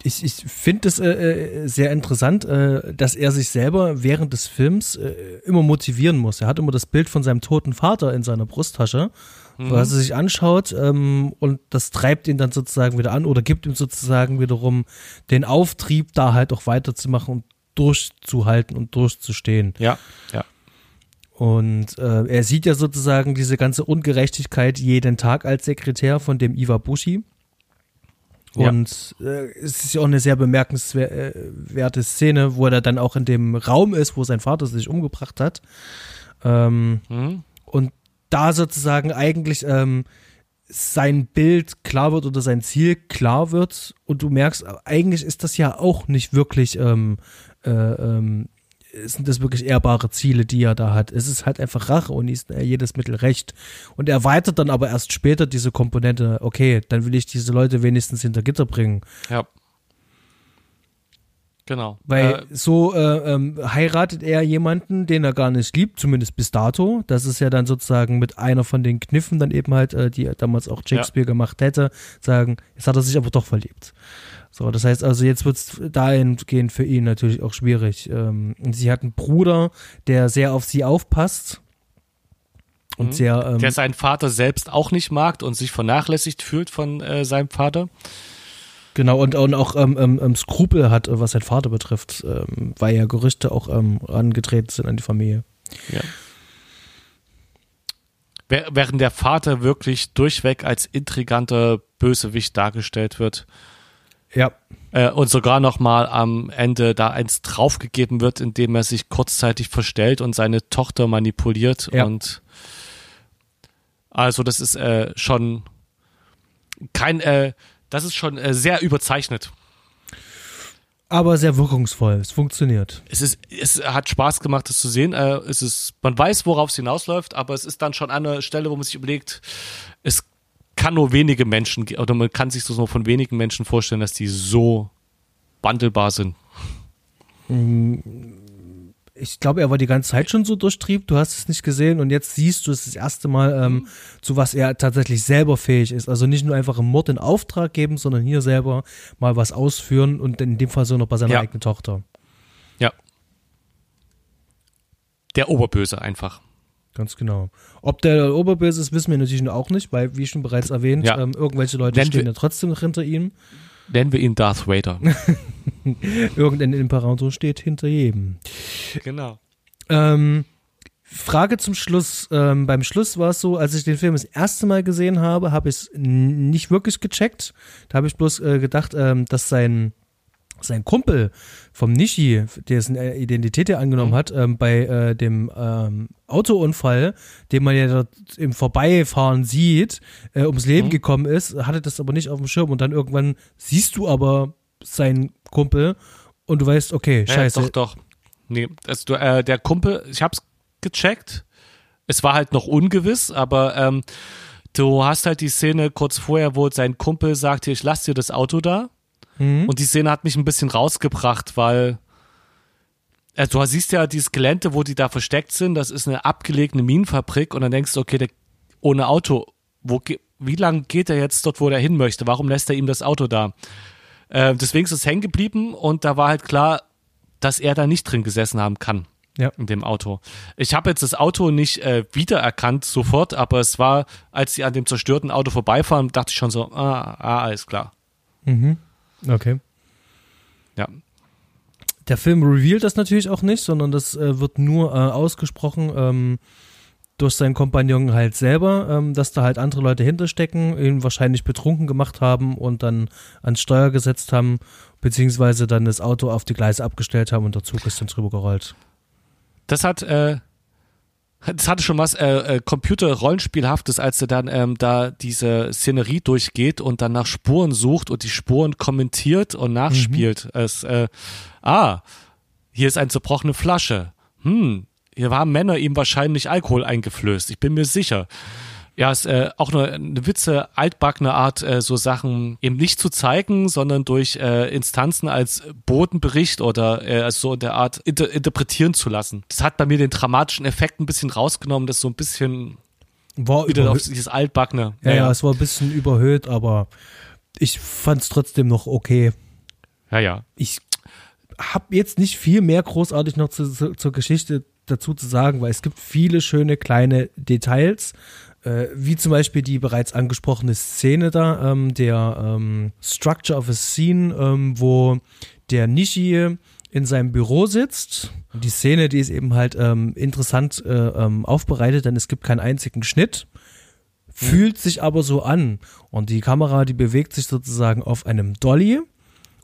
Ich, ich finde es äh, äh, sehr interessant, äh, dass er sich selber während des Films äh, immer motivieren muss. Er hat immer das Bild von seinem toten Vater in seiner Brusttasche, was er sich anschaut ähm, und das treibt ihn dann sozusagen wieder an oder gibt ihm sozusagen wiederum den Auftrieb, da halt auch weiterzumachen und durchzuhalten und durchzustehen. Ja, ja. Und äh, er sieht ja sozusagen diese ganze Ungerechtigkeit jeden Tag als Sekretär von dem Iwabushi. Ja. Und äh, es ist ja auch eine sehr bemerkenswerte Szene, wo er dann auch in dem Raum ist, wo sein Vater sich umgebracht hat. Ähm, Mhm. und da sozusagen eigentlich ähm, sein Bild klar wird oder sein Ziel klar wird und du merkst, eigentlich ist das ja auch nicht wirklich, ähm, äh, ähm, sind das wirklich ehrbare Ziele, die er da hat. Es ist halt einfach Rache und ist äh, jedes Mittel recht. Und er erweitert dann aber erst später diese Komponente, okay, dann will ich diese Leute wenigstens hinter Gitter bringen. Ja. Genau. Weil Äh, so äh, ähm, heiratet er jemanden, den er gar nicht liebt, zumindest bis dato. Das ist ja dann sozusagen mit einer von den Kniffen dann eben halt, äh, die damals auch Shakespeare gemacht hätte, sagen, jetzt hat er sich aber doch verliebt. So, das heißt also, jetzt wird es dahingehend für ihn natürlich auch schwierig. Ähm, sie hat einen Bruder, der sehr auf sie aufpasst. Und Mhm. sehr, ähm, der seinen Vater selbst auch nicht mag und sich vernachlässigt fühlt von äh, seinem Vater. Genau, und, und auch ähm, ähm, ähm, Skrupel hat, äh, was sein Vater betrifft, ähm, weil ja Gerüchte auch ähm, angetreten sind an die Familie. Ja. Während der Vater wirklich durchweg als intriganter Bösewicht dargestellt wird Ja, äh, und sogar noch mal am Ende da eins draufgegeben wird, indem er sich kurzzeitig verstellt und seine Tochter manipuliert Ja. und also das ist äh, schon kein äh, das ist schon äh, sehr überzeichnet. aber sehr wirkungsvoll. Es funktioniert. es ist, es hat Spaß gemacht, das zu sehen. Äh, es ist, man weiß, worauf es hinausläuft, aber es ist dann schon an einer Stelle, wo man sich überlegt, es kann nur wenige Menschen, oder man kann sich das nur von wenigen Menschen vorstellen, dass die so wandelbar sind. Ich glaube, er war die ganze Zeit schon so durchtrieb. Du hast es nicht gesehen und jetzt siehst du es das erste Mal, ähm, zu was er tatsächlich selber fähig ist. Also nicht nur einfach einen Mord in Auftrag geben, sondern hier selber mal was ausführen und in dem Fall so noch bei seiner Ja. eigenen Tochter. Ja. Der Oberböse einfach. Ganz genau. Ob der Oberböse ist, wissen wir natürlich auch nicht, weil, wie schon bereits erwähnt, Ja. ähm, irgendwelche Leute Nennen stehen wir- ja trotzdem noch hinter ihm. Nennen wir ihn Darth Vader. Irgendein Imperator steht hinter jedem. genau. Ähm, Frage zum Schluss. Ähm, beim Schluss war es so, als ich den Film das erste Mal gesehen habe, habe ich es nicht wirklich gecheckt. Da habe ich bloß äh, gedacht, ähm, dass sein, sein Kumpel vom Nishi, dessen äh, Identität er angenommen hat, ähm, bei äh, dem ähm, Autounfall, den man ja dort im Vorbeifahren sieht, äh, ums Leben gekommen ist, hatte das aber nicht auf dem Schirm und dann irgendwann siehst du aber seinen Kumpel und du weißt, okay, scheiße. Ja, doch, doch. Nee, also, du, äh, der Kumpel, ich hab's gecheckt. Es war halt noch ungewiss, aber ähm, du hast halt die Szene kurz vorher, wo sein Kumpel sagt, hier, ich lass dir das Auto da. Und die Szene hat mich ein bisschen rausgebracht, weil also du siehst ja dieses Gelände, wo die da versteckt sind, das ist eine abgelegene Minenfabrik und dann denkst du, okay, der, ohne Auto, wo, wie lange geht er jetzt dort, wo er hin möchte? Warum lässt er ihm das Auto da? Äh, deswegen ist es hängen geblieben und da war halt klar, dass er da nicht drin gesessen haben kann Ja. in dem Auto. Ich habe jetzt das Auto nicht äh, wiedererkannt sofort, aber es war, als sie an dem zerstörten Auto vorbeifahren, dachte ich schon so, ah, ah alles klar. Okay. Ja. Der Film revealed das natürlich auch nicht, sondern das äh, wird nur äh, ausgesprochen ähm, durch seinen Kompagnon halt selber, ähm, dass da halt andere Leute hinterstecken, ihn wahrscheinlich betrunken gemacht haben und dann ans Steuer gesetzt haben, beziehungsweise dann das Auto auf die Gleise abgestellt haben und der Zug ist dann drüber gerollt. Das hat, äh, das hatte schon was äh, äh, Computer-Rollenspielhaftes, als er dann ähm, da diese Szenerie durchgeht und dann nach Spuren sucht und die Spuren kommentiert und nachspielt. Es, äh, ah, hier ist eine zerbrochene Flasche. Hm, hier haben Männer ihm wahrscheinlich Alkohol eingeflößt. Ich bin mir sicher. Ja, ist äh, auch eine, eine witze, altbackene Art, äh, so Sachen eben nicht zu zeigen, sondern durch äh, Instanzen als Bodenbericht oder äh, als so in der Art inter interpretieren zu lassen. Das hat bei mir den dramatischen Effekt ein bisschen rausgenommen, das so ein bisschen War wieder auf dieses altbackene. ja, ja, es war ein bisschen überhöht, aber ich fand es trotzdem noch okay. ja, ja. ich habe jetzt nicht viel mehr großartig noch zu, zu, zur Geschichte dazu zu sagen, weil es gibt viele schöne kleine Details, äh, wie zum Beispiel die bereits angesprochene Szene da, ähm, der ähm, Structure of a Scene, ähm, wo der Nishi in seinem Büro sitzt. Die Szene, die ist eben halt ähm, interessant äh, ähm, aufbereitet, denn es gibt keinen einzigen Schnitt. Fühlt sich aber so an. Und die Kamera, die bewegt sich sozusagen auf einem Dolly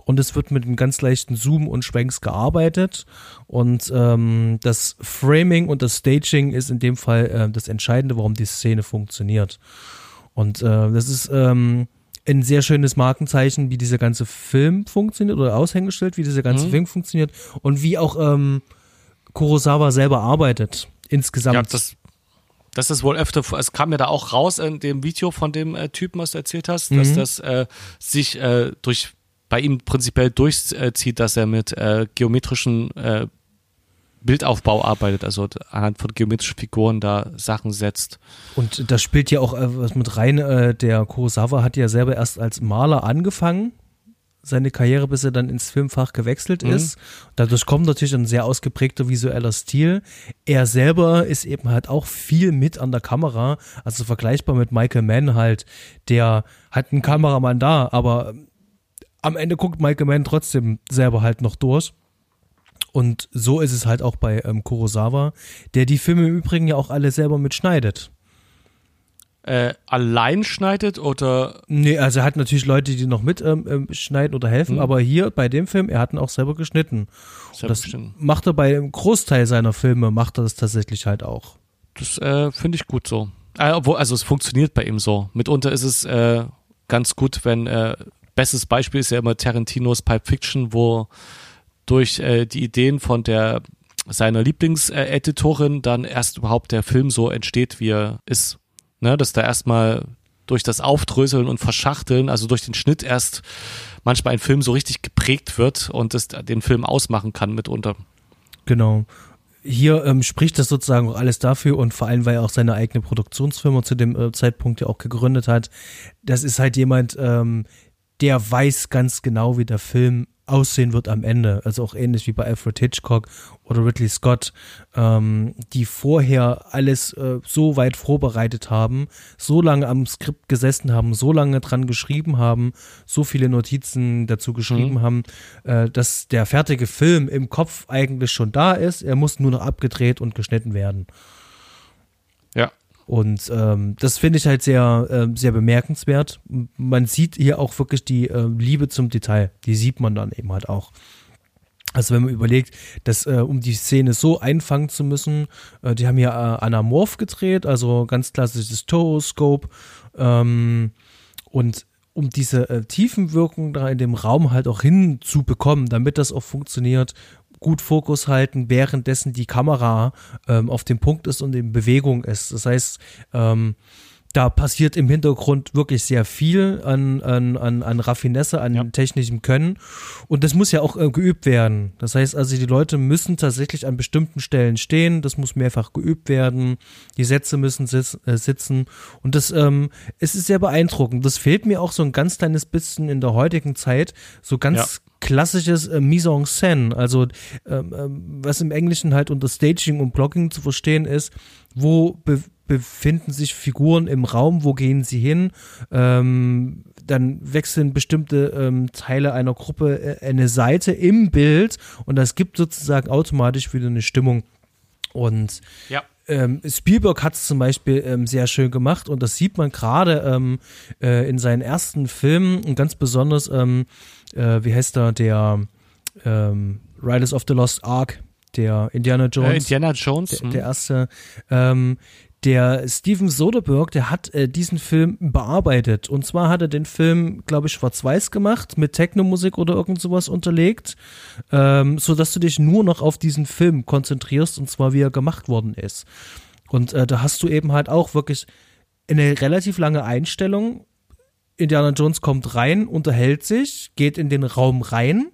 und es wird mit einem ganz leichten Zoom und Schwenks gearbeitet und ähm, das Framing und das Staging ist in dem Fall äh, das Entscheidende, warum die Szene funktioniert. Und äh, das ist ähm, ein sehr schönes Markenzeichen, wie dieser ganze Film funktioniert oder aushängestellt, wie dieser ganze mhm. Film funktioniert und wie auch ähm, Kurosawa selber arbeitet insgesamt. Ja, das, das ist wohl öfter, es kam ja da auch raus in dem Video von dem äh, Typen, was du erzählt hast, mhm. dass das äh, sich äh, durch bei ihm prinzipiell durchzieht, dass er mit äh, geometrischen äh, Bildaufbau arbeitet, also anhand von geometrischen Figuren da Sachen setzt. Und da spielt ja auch äh, was mit rein. Äh, der Kurosawa hat ja selber erst als Maler angefangen, seine Karriere, bis er dann ins Filmfach gewechselt mhm. ist. Dadurch kommt natürlich ein sehr ausgeprägter visueller Stil. Er selber ist eben halt auch viel mit an der Kamera, also vergleichbar mit Michael Mann halt, der hat einen Kameramann da, aber am Ende guckt Michael Mann trotzdem selber halt noch durch. Und so ist es halt auch bei ähm, Kurosawa, der die Filme im Übrigen ja auch alle selber mitschneidet. Äh, allein schneidet oder? Nee, also er hat natürlich Leute, die noch mit ähm, ähm schneiden oder helfen, hm. aber hier bei dem Film, er hat ihn auch selber geschnitten. Selber das bestimmt. macht er bei einem Großteil seiner Filme, macht er das tatsächlich halt auch. Das äh, finde ich gut so. Äh, obwohl, also es funktioniert bei ihm so. Mitunter ist es äh, ganz gut, wenn äh, bestes Beispiel ist ja immer Tarantinos Pipe Fiction, wo durch äh, die Ideen von der seiner Lieblingseditorin dann erst überhaupt der Film so entsteht, wie er ist. Ne, dass da erstmal durch das Aufdröseln und Verschachteln, also durch den Schnitt erst manchmal ein Film so richtig geprägt wird und es den Film ausmachen kann mitunter. Genau. Hier ähm, spricht das sozusagen auch alles dafür und vor allem, weil er auch seine eigene Produktionsfirma zu dem äh, Zeitpunkt ja auch gegründet hat. Das ist halt jemand, ähm, der weiß ganz genau, wie der Film aussehen wird am Ende. Also auch ähnlich wie bei Alfred Hitchcock oder Ridley Scott, ähm, die vorher alles äh, so weit vorbereitet haben, so lange am Skript gesessen haben, so lange dran geschrieben haben, so viele Notizen dazu geschrieben mhm. haben, äh, dass der fertige Film im Kopf eigentlich schon da ist. Er muss nur noch abgedreht und geschnitten werden. Ja. Und ähm, das finde ich halt sehr, äh, sehr bemerkenswert. Man sieht hier auch wirklich die äh, Liebe zum Detail. Die sieht man dann eben halt auch. Also wenn man überlegt, dass äh, um die Szene so einfangen zu müssen, äh, die haben ja äh, Anamorph gedreht, also ganz klassisches Toroscope. Ähm, und um diese äh, Tiefenwirkung da in dem Raum halt auch hinzubekommen, damit das auch funktioniert, gut Fokus halten, währenddessen die Kamera ähm, auf dem Punkt ist und in Bewegung ist. Das heißt, ähm, da passiert im Hintergrund wirklich sehr viel an, an, an, an Raffinesse, an ja. technischem Können. Und das muss ja auch äh, geübt werden. Das heißt also, die Leute müssen tatsächlich an bestimmten Stellen stehen. Das muss mehrfach geübt werden. Die Sätze müssen sitz, äh, sitzen. Und das ähm, es ist sehr beeindruckend. Das fehlt mir auch so ein ganz kleines bisschen in der heutigen Zeit. So ganz ja klassisches äh, Mise en scène, also ähm, ähm, was im Englischen halt unter Staging und Blocking zu verstehen ist, wo be befinden sich Figuren im Raum, wo gehen sie hin, ähm, dann wechseln bestimmte ähm, Teile einer Gruppe äh, eine Seite im Bild und das gibt sozusagen automatisch wieder eine Stimmung. Und ja. Ähm, Spielberg hat es zum Beispiel ähm, sehr schön gemacht und das sieht man gerade ähm, äh, in seinen ersten Filmen und ganz besonders ähm, äh, wie heißt er, der Riders of the Lost Ark, der Indiana Jones. Äh, Indiana Jones. Der, der hm. erste. Ähm, der Steven Soderbergh, der hat äh, diesen Film bearbeitet. Und zwar hat er den Film, glaube ich, schwarz-weiß gemacht, mit Techno-Musik oder irgend sowas unterlegt, ähm, sodass du dich nur noch auf diesen Film konzentrierst und zwar wie er gemacht worden ist. Und äh, da hast du eben halt auch wirklich eine relativ lange Einstellung Indiana Jones kommt rein, unterhält sich, geht in den Raum rein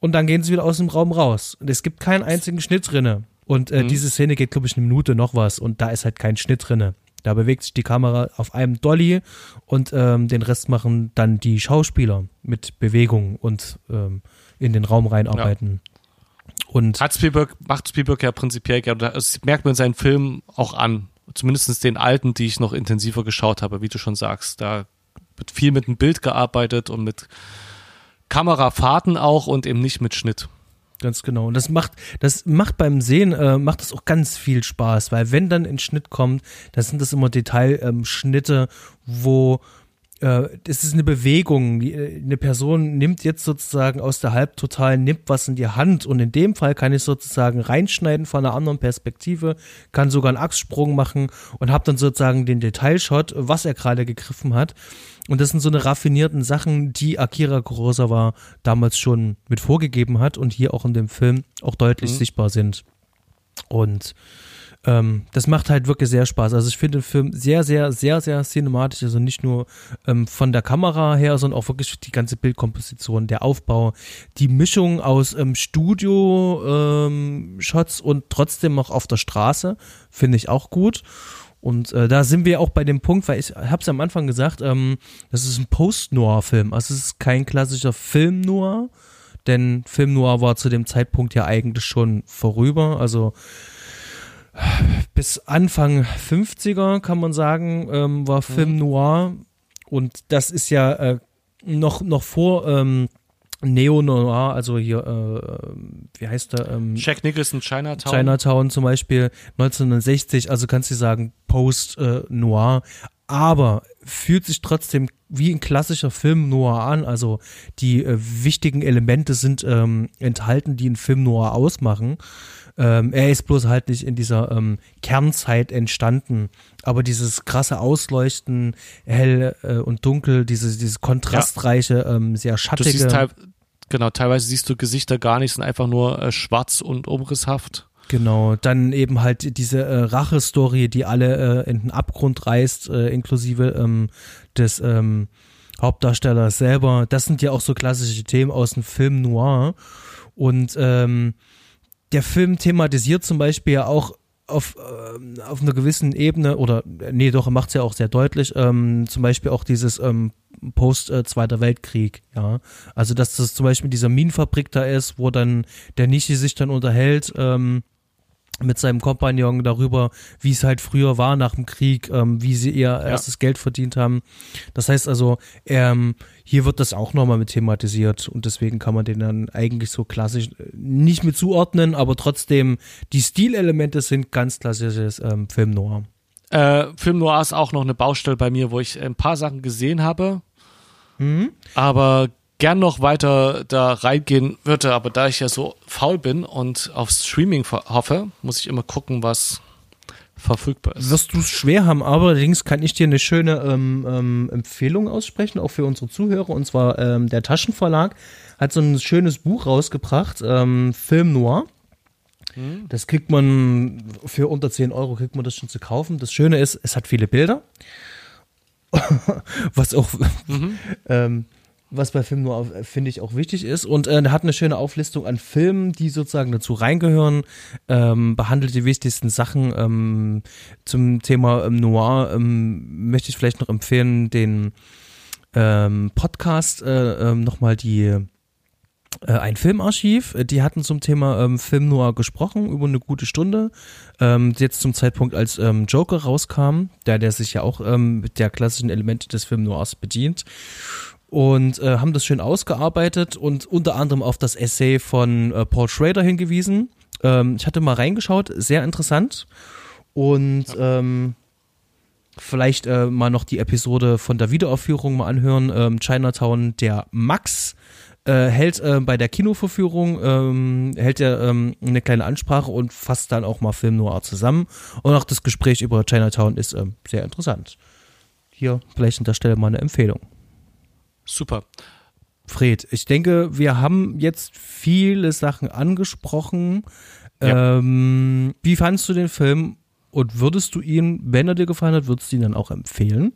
und dann gehen sie wieder aus dem Raum raus. Und es gibt keinen einzigen Schnitt drinne. Und äh, mhm. diese Szene geht, glaube ich, eine Minute noch was und da ist halt kein Schnitt drinne. Da bewegt sich die Kamera auf einem Dolly und ähm, den Rest machen dann die Schauspieler mit Bewegung und ähm, in den Raum reinarbeiten. Ja. Und Hat Spielberg, macht Spielberg ja prinzipiell gerne. Das merkt man seinen Film auch an. Zumindest den alten, die ich noch intensiver geschaut habe, wie du schon sagst. Da wird viel mit dem Bild gearbeitet und mit Kamerafahrten auch und eben nicht mit Schnitt. Ganz genau. Und das macht, das macht beim Sehen, äh, macht das auch ganz viel Spaß, weil wenn dann ein Schnitt kommt, dann sind das immer Detailschnitte, wo äh, es ist eine Bewegung. Äh, eine Person nimmt jetzt sozusagen aus der Halbtotalen, nimmt was in die Hand und in dem Fall kann ich sozusagen reinschneiden von einer anderen Perspektive, kann sogar einen Achssprung machen und habe dann sozusagen den Detailshot, was er gerade gegriffen hat. Und das sind so eine raffinierten Sachen, die Akira Kurosawa damals schon mit vorgegeben hat und hier auch in dem Film auch deutlich mhm. sichtbar sind. Und ähm, das macht halt wirklich sehr Spaß. Also ich finde den Film sehr, sehr, sehr, sehr cinematisch. Also nicht nur ähm, von der Kamera her, sondern auch wirklich die ganze Bildkomposition, der Aufbau, die Mischung aus ähm, Studio-Shots ähm, und trotzdem noch auf der Straße, finde ich auch gut. Und äh, da sind wir auch bei dem Punkt, weil ich habe es am Anfang gesagt, ähm, das ist ein Post-Noir-Film. Also es ist kein klassischer Film-Noir, denn Film-Noir war zu dem Zeitpunkt ja eigentlich schon vorüber. Also bis Anfang 50er, kann man sagen, ähm, war Film mhm. Noir. Und das ist ja äh, noch, noch vor ähm, Neo-Noir, also hier, äh, wie heißt der? Ähm, Jack Nicholson, Chinatown. Chinatown zum Beispiel, 1960, also kannst du sagen Post-Noir. Äh, aber fühlt sich trotzdem wie ein klassischer Film Noir an. Also die äh, wichtigen Elemente sind ähm, enthalten, die einen Film Noir ausmachen. Ähm, er ist bloß halt nicht in dieser ähm, Kernzeit entstanden. Aber dieses krasse Ausleuchten, hell äh, und dunkel, dieses, dieses kontrastreiche, ja. ähm, sehr schattige. Siehst genau, teilweise siehst du Gesichter gar nicht, sind einfach nur äh, schwarz und umrisshaft. Genau, dann eben halt diese äh, Rache-Story, die alle äh, in den Abgrund reißt, äh, inklusive ähm, des ähm, Hauptdarstellers selber. Das sind ja auch so klassische Themen aus dem Film Noir. Und ähm, der Film thematisiert zum Beispiel ja auch auf, äh, auf einer gewissen Ebene, oder nee, doch, er macht es ja auch sehr deutlich, ähm, zum Beispiel auch dieses ähm, Post-Zweiter äh, Weltkrieg, ja. Also, dass das zum Beispiel dieser Minenfabrik da ist, wo dann der Nishi sich dann unterhält, ähm, mit seinem Kompagnon darüber, wie es halt früher war nach dem Krieg, ähm, wie sie ihr ja. erstes Geld verdient haben. Das heißt also, ähm, hier wird das auch nochmal mit thematisiert und deswegen kann man den dann eigentlich so klassisch äh, nicht mit zuordnen, aber trotzdem die Stilelemente sind ganz klassisches ähm, Film Noir. Äh, Film Noir ist auch noch eine Baustelle bei mir, wo ich ein paar Sachen gesehen habe, mhm. aber gern noch weiter da reingehen würde, aber da ich ja so faul bin und aufs Streaming hoffe, muss ich immer gucken, was verfügbar ist. Wirst du es schwer haben, allerdings kann ich dir eine schöne ähm, ähm, Empfehlung aussprechen, auch für unsere Zuhörer, und zwar ähm, der Taschenverlag hat so ein schönes Buch rausgebracht, ähm, Film Noir. Hm. Das kriegt man für unter 10 Euro, kriegt man das schon zu kaufen. Das Schöne ist, es hat viele Bilder. was auch mhm. was bei Filmen nur, finde ich, auch wichtig ist. Und äh, hat eine schöne Auflistung an Filmen, die sozusagen dazu reingehören, ähm, behandelt die wichtigsten Sachen. Ähm, zum Thema ähm, Noir ähm, möchte ich vielleicht noch empfehlen, den ähm, Podcast äh, ähm, nochmal die äh, ein Filmarchiv. Die hatten zum Thema ähm, Film Noir gesprochen, über eine gute Stunde. Ähm, jetzt zum Zeitpunkt, als ähm, Joker rauskam, der, der sich ja auch ähm, mit der klassischen Elemente des Film Noirs bedient und äh, haben das schön ausgearbeitet und unter anderem auf das Essay von äh, Paul Schrader hingewiesen. Ähm, ich hatte mal reingeschaut, sehr interessant und ähm, vielleicht äh, mal noch die Episode von der Wiederaufführung mal anhören. Ähm, Chinatown, der Max äh, hält äh, bei der Kinoverführung ähm, hält er ähm, eine kleine Ansprache und fasst dann auch mal Film Noir zusammen. Und auch das Gespräch über Chinatown ist ähm, sehr interessant. Hier vielleicht an der Stelle mal eine Empfehlung. Super. Fred, ich denke, wir haben jetzt viele Sachen angesprochen. Ja. Ähm, wie fandest du den Film und würdest du ihn, wenn er dir gefallen hat, würdest du ihn dann auch empfehlen?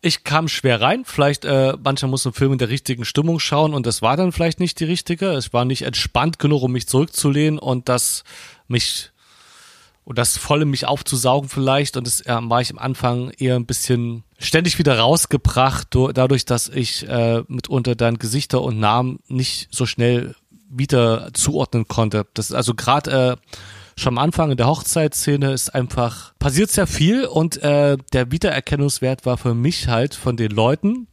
Ich kam schwer rein. Vielleicht, äh, manchmal muss ein Film in der richtigen Stimmung schauen und das war dann vielleicht nicht die richtige. Es war nicht entspannt genug, um mich zurückzulehnen und das mich und das volle mich aufzusaugen vielleicht und das äh, war ich am Anfang eher ein bisschen ständig wieder rausgebracht, dadurch, dass ich äh, mitunter dann Gesichter und Namen nicht so schnell wieder zuordnen konnte. Das ist also gerade äh, schon am Anfang in der Hochzeitsszene ist einfach passiert sehr viel und äh, der Wiedererkennungswert war für mich halt von den Leuten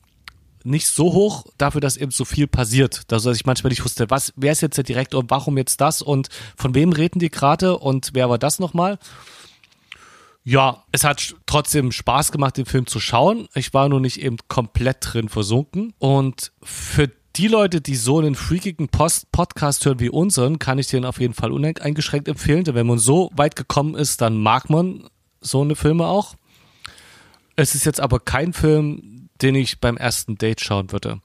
nicht so hoch dafür, dass eben so viel passiert. Dass ich manchmal nicht wusste, was, wer ist jetzt der Direktor und warum jetzt das und von wem reden die gerade und wer war das nochmal? Ja, es hat trotzdem Spaß gemacht, den Film zu schauen. Ich war nur nicht eben komplett drin versunken. Und für die Leute, die so einen freakigen Post Podcast hören wie unseren, kann ich den auf jeden Fall uneingeschränkt empfehlen. Denn wenn man so weit gekommen ist, dann mag man so eine Filme auch. Es ist jetzt aber kein Film, den ich beim ersten Date schauen würde.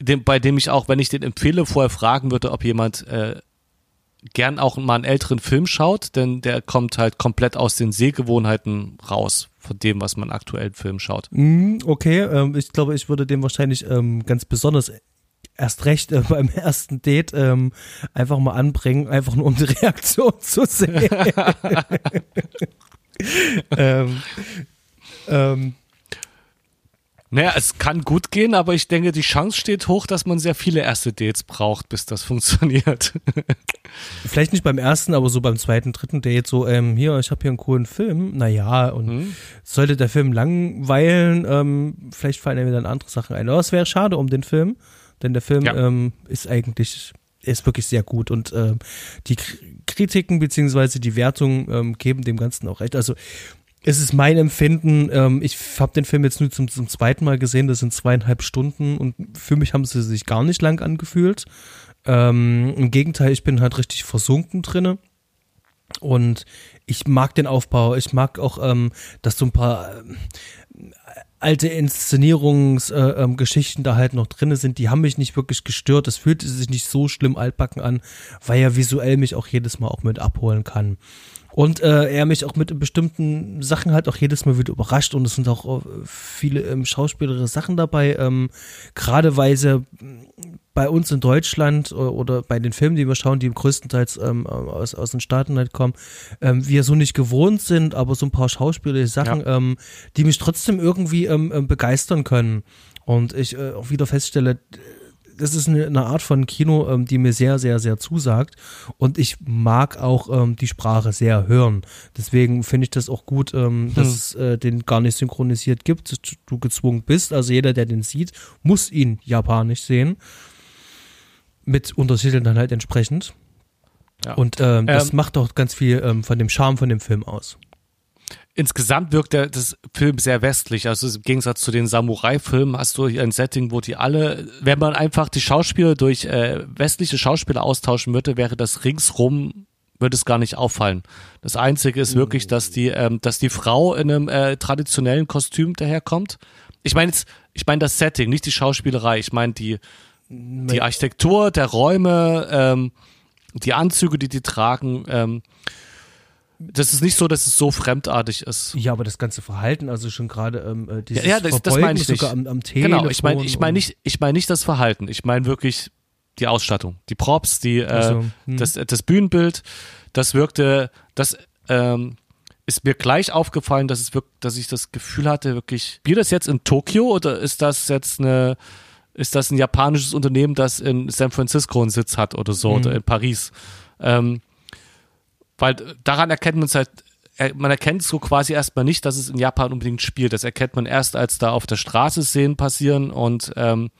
Dem, bei dem ich auch, wenn ich den empfehle, vorher fragen würde, ob jemand äh, gern auch mal einen älteren Film schaut, denn der kommt halt komplett aus den Sehgewohnheiten raus von dem, was man aktuell im Film schaut. Mm, okay, ähm, ich glaube, ich würde den wahrscheinlich ähm, ganz besonders erst recht äh, beim ersten Date ähm, einfach mal anbringen, einfach nur um die Reaktion zu sehen. ähm, ähm, naja, es kann gut gehen, aber ich denke, die Chance steht hoch, dass man sehr viele erste Dates braucht, bis das funktioniert. Vielleicht nicht beim ersten, aber so beim zweiten, dritten Date, so, ähm, hier, ich habe hier einen coolen Film, naja, und mhm. sollte der Film langweilen, ähm, vielleicht fallen mir dann andere Sachen ein. Aber es wäre schade um den Film, denn der Film ja. ähm, ist eigentlich, ist wirklich sehr gut und ähm, die Kritiken beziehungsweise die Wertungen ähm, geben dem Ganzen auch recht. Also es ist mein Empfinden. Ähm, ich habe den Film jetzt nur zum, zum zweiten Mal gesehen. Das sind zweieinhalb Stunden und für mich haben sie sich gar nicht lang angefühlt. Ähm, Im Gegenteil, ich bin halt richtig versunken drinne. Und ich mag den Aufbau. Ich mag auch, ähm, dass so ein paar äh, alte Inszenierungsgeschichten äh, ähm, da halt noch drinne sind. Die haben mich nicht wirklich gestört. Es fühlte sich nicht so schlimm altbacken an, weil er visuell mich auch jedes Mal auch mit abholen kann. Und äh, er mich auch mit bestimmten Sachen halt auch jedes Mal wieder überrascht und es sind auch äh, viele ähm, schauspielerische Sachen dabei, ähm, gerade weil sie bei uns in Deutschland oder bei den Filmen, die wir schauen, die größtenteils ähm, aus, aus den Staaten halt kommen, ähm, wir so nicht gewohnt sind, aber so ein paar schauspielerische Sachen, ja. ähm, die mich trotzdem irgendwie ähm, ähm begeistern können. Und ich äh, auch wieder feststelle, das ist eine, eine Art von Kino, ähm, die mir sehr, sehr, sehr zusagt. Und ich mag auch ähm, die Sprache sehr hören. Deswegen finde ich das auch gut, ähm, hm. dass es äh, den gar nicht synchronisiert gibt, du gezwungen bist. Also jeder, der den sieht, muss ihn japanisch sehen. Mit Untertiteln dann halt entsprechend. Ja. Und ähm, das ähm, macht auch ganz viel ähm, von dem Charme von dem Film aus insgesamt wirkt der das Film sehr westlich. Also im Gegensatz zu den Samurai-Filmen hast du hier ein Setting, wo die alle, wenn man einfach die Schauspieler durch äh, westliche Schauspieler austauschen würde, wäre das ringsrum würde es gar nicht auffallen. Das Einzige ist wirklich, dass die, ähm, dass die Frau in einem äh, traditionellen Kostüm daherkommt. Ich meine jetzt, ich meine das Setting, nicht die Schauspielerei. Ich meine die, die Architektur der Räume, ähm, die Anzüge, die die tragen. Ähm, das ist nicht so, dass es so fremdartig ist. Ja, aber das ganze Verhalten, also schon gerade ähm, äh, dieses ja, ja, das, das meine ich nicht. Am, am genau, ich meine ich mein nicht, ich meine nicht das Verhalten. Ich meine wirklich die Ausstattung, die Props, die, äh, so, hm. das, das Bühnenbild. Das wirkte, das ähm, ist mir gleich aufgefallen, dass es wirklich, dass ich das Gefühl hatte, wirklich, spielt das jetzt in Tokio oder ist das jetzt eine, ist das ein japanisches Unternehmen, das in San Francisco einen Sitz hat oder so hm. oder in Paris? Ähm, weil daran erkennt man es halt, man erkennt so quasi erstmal nicht, dass es in Japan unbedingt spielt. Das erkennt man erst, als da auf der Straße Szenen passieren und, ähm,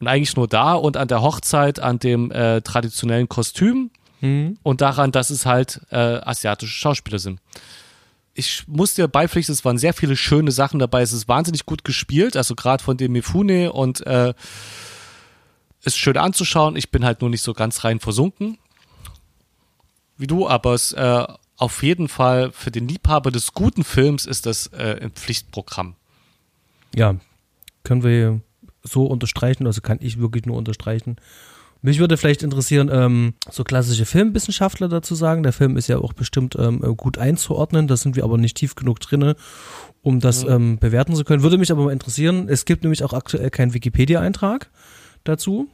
und eigentlich nur da und an der Hochzeit, an dem äh, traditionellen Kostüm mhm. und daran, dass es halt äh, asiatische Schauspieler sind. Ich muss dir beipflichten, es waren sehr viele schöne Sachen dabei. Es ist wahnsinnig gut gespielt, also gerade von dem Mifune und äh, ist schön anzuschauen. Ich bin halt nur nicht so ganz rein versunken wie du, aber es äh, auf jeden Fall für den Liebhaber des guten Films ist das äh, ein Pflichtprogramm. Ja, können wir so unterstreichen, also kann ich wirklich nur unterstreichen. Mich würde vielleicht interessieren, ähm, so klassische Filmwissenschaftler dazu sagen. Der Film ist ja auch bestimmt ähm, gut einzuordnen, da sind wir aber nicht tief genug drinne, um das mhm. ähm, bewerten zu können. Würde mich aber mal interessieren. Es gibt nämlich auch aktuell keinen Wikipedia-Eintrag dazu.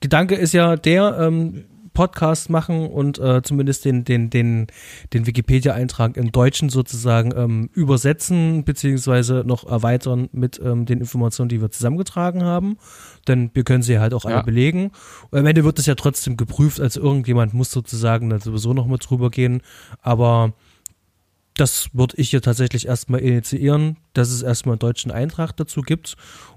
Gedanke ist ja der, ähm, Podcast machen und äh, zumindest den, den, den, den Wikipedia-Eintrag im Deutschen sozusagen ähm, übersetzen, beziehungsweise noch erweitern mit ähm, den Informationen, die wir zusammengetragen haben. Denn wir können sie halt auch alle belegen. Und am Ende wird es ja trotzdem geprüft, also irgendjemand muss sozusagen dann sowieso noch mit drüber gehen. Aber das würde ich hier tatsächlich erstmal initiieren, dass es erstmal einen deutschen Eintrag dazu gibt.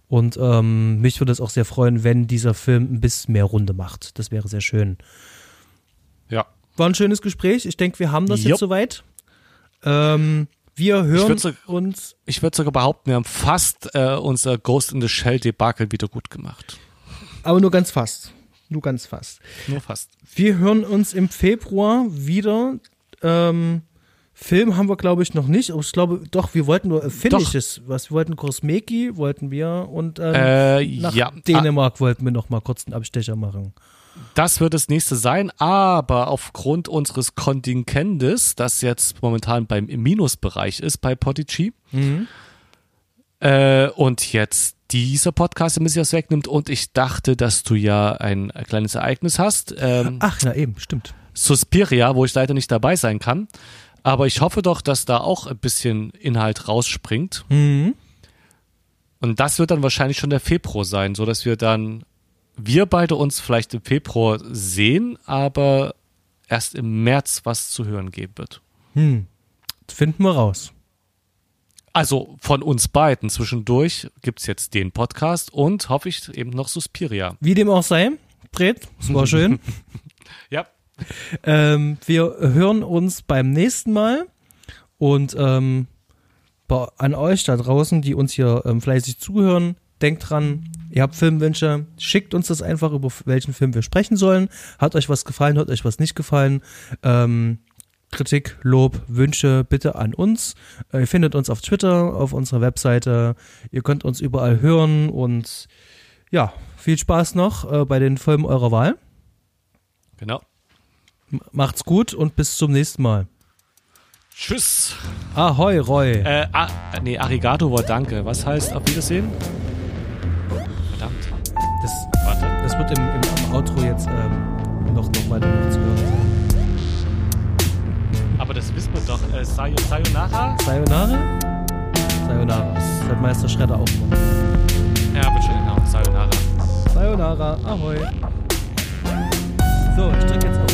Und ähm, mich würde es auch sehr freuen, wenn dieser Film ein bisschen mehr Runde macht. Das wäre sehr schön. Ja. War ein schönes Gespräch. Ich denke, wir haben das Jupp. jetzt soweit. Ähm, wir hören würd so- uns. Ich würde sogar behaupten, wir haben fast äh, unser Ghost in the Shell Debakel wieder gut gemacht. Aber nur ganz fast. Nur ganz fast. Nur fast. Wir hören uns im Februar wieder. Ähm, Film haben wir, glaube ich, noch nicht. Aber ich glaube, doch, wir wollten nur Finnisches. Was wir wollten, Kosmeki wollten wir und ähm, Äh, nach ja, ah, Dänemark wollten wir noch mal kurz einen Abstecher machen. das wird das nächste sein, aber aufgrund unseres Kontingentes, das jetzt momentan beim Minusbereich ist bei Podigy, äh, und jetzt dieser Podcast ein bisschen was wegnimmt und ich dachte, dass du ja ein kleines Ereignis hast. Ähm, Ach, na eben, stimmt. Suspiria, wo ich leider nicht dabei sein kann. Aber ich hoffe doch, dass da auch ein bisschen Inhalt rausspringt. Mhm. Und das wird dann wahrscheinlich schon der Februar sein, so dass wir dann, wir beide uns vielleicht im Februar sehen, aber erst im März was zu hören geben wird. Hm. Finden wir raus. Also von uns beiden zwischendurch gibt's jetzt den Podcast und hoffe ich eben noch Suspiria. Wie dem auch sei, Bret, es war schön. Ja. Ähm, wir hören uns beim nächsten Mal und ähm, bei, an euch da draußen, die uns hier ähm, fleißig zuhören, denkt dran, ihr habt Filmwünsche, schickt uns das einfach, über welchen Film wir sprechen sollen. Hat euch was gefallen, hat euch was nicht gefallen? Ähm, Kritik, Lob, Wünsche bitte an uns. Äh, ihr findet uns auf Twitter, auf unserer Webseite. Ihr könnt uns überall hören und ja, viel Spaß noch äh, bei den Filmen eurer Wahl. Genau. Macht's gut und bis zum nächsten Mal. Tschüss. Ahoi, Roy. Äh, ah, nee, Arigato war Danke. Was heißt auf Wiedersehen? Verdammt. Das, Warte. das wird im, im, im Outro jetzt ähm, noch, noch weiter noch zu hören sein. Aber das wissen wir doch. Äh, Sayo, Sayonara? Sayonara? Sayonara. Das hat Meister Schredder auch noch. Ja, wird schon genau. Sayonara. Sayonara, ahoi. So, ich drück jetzt auf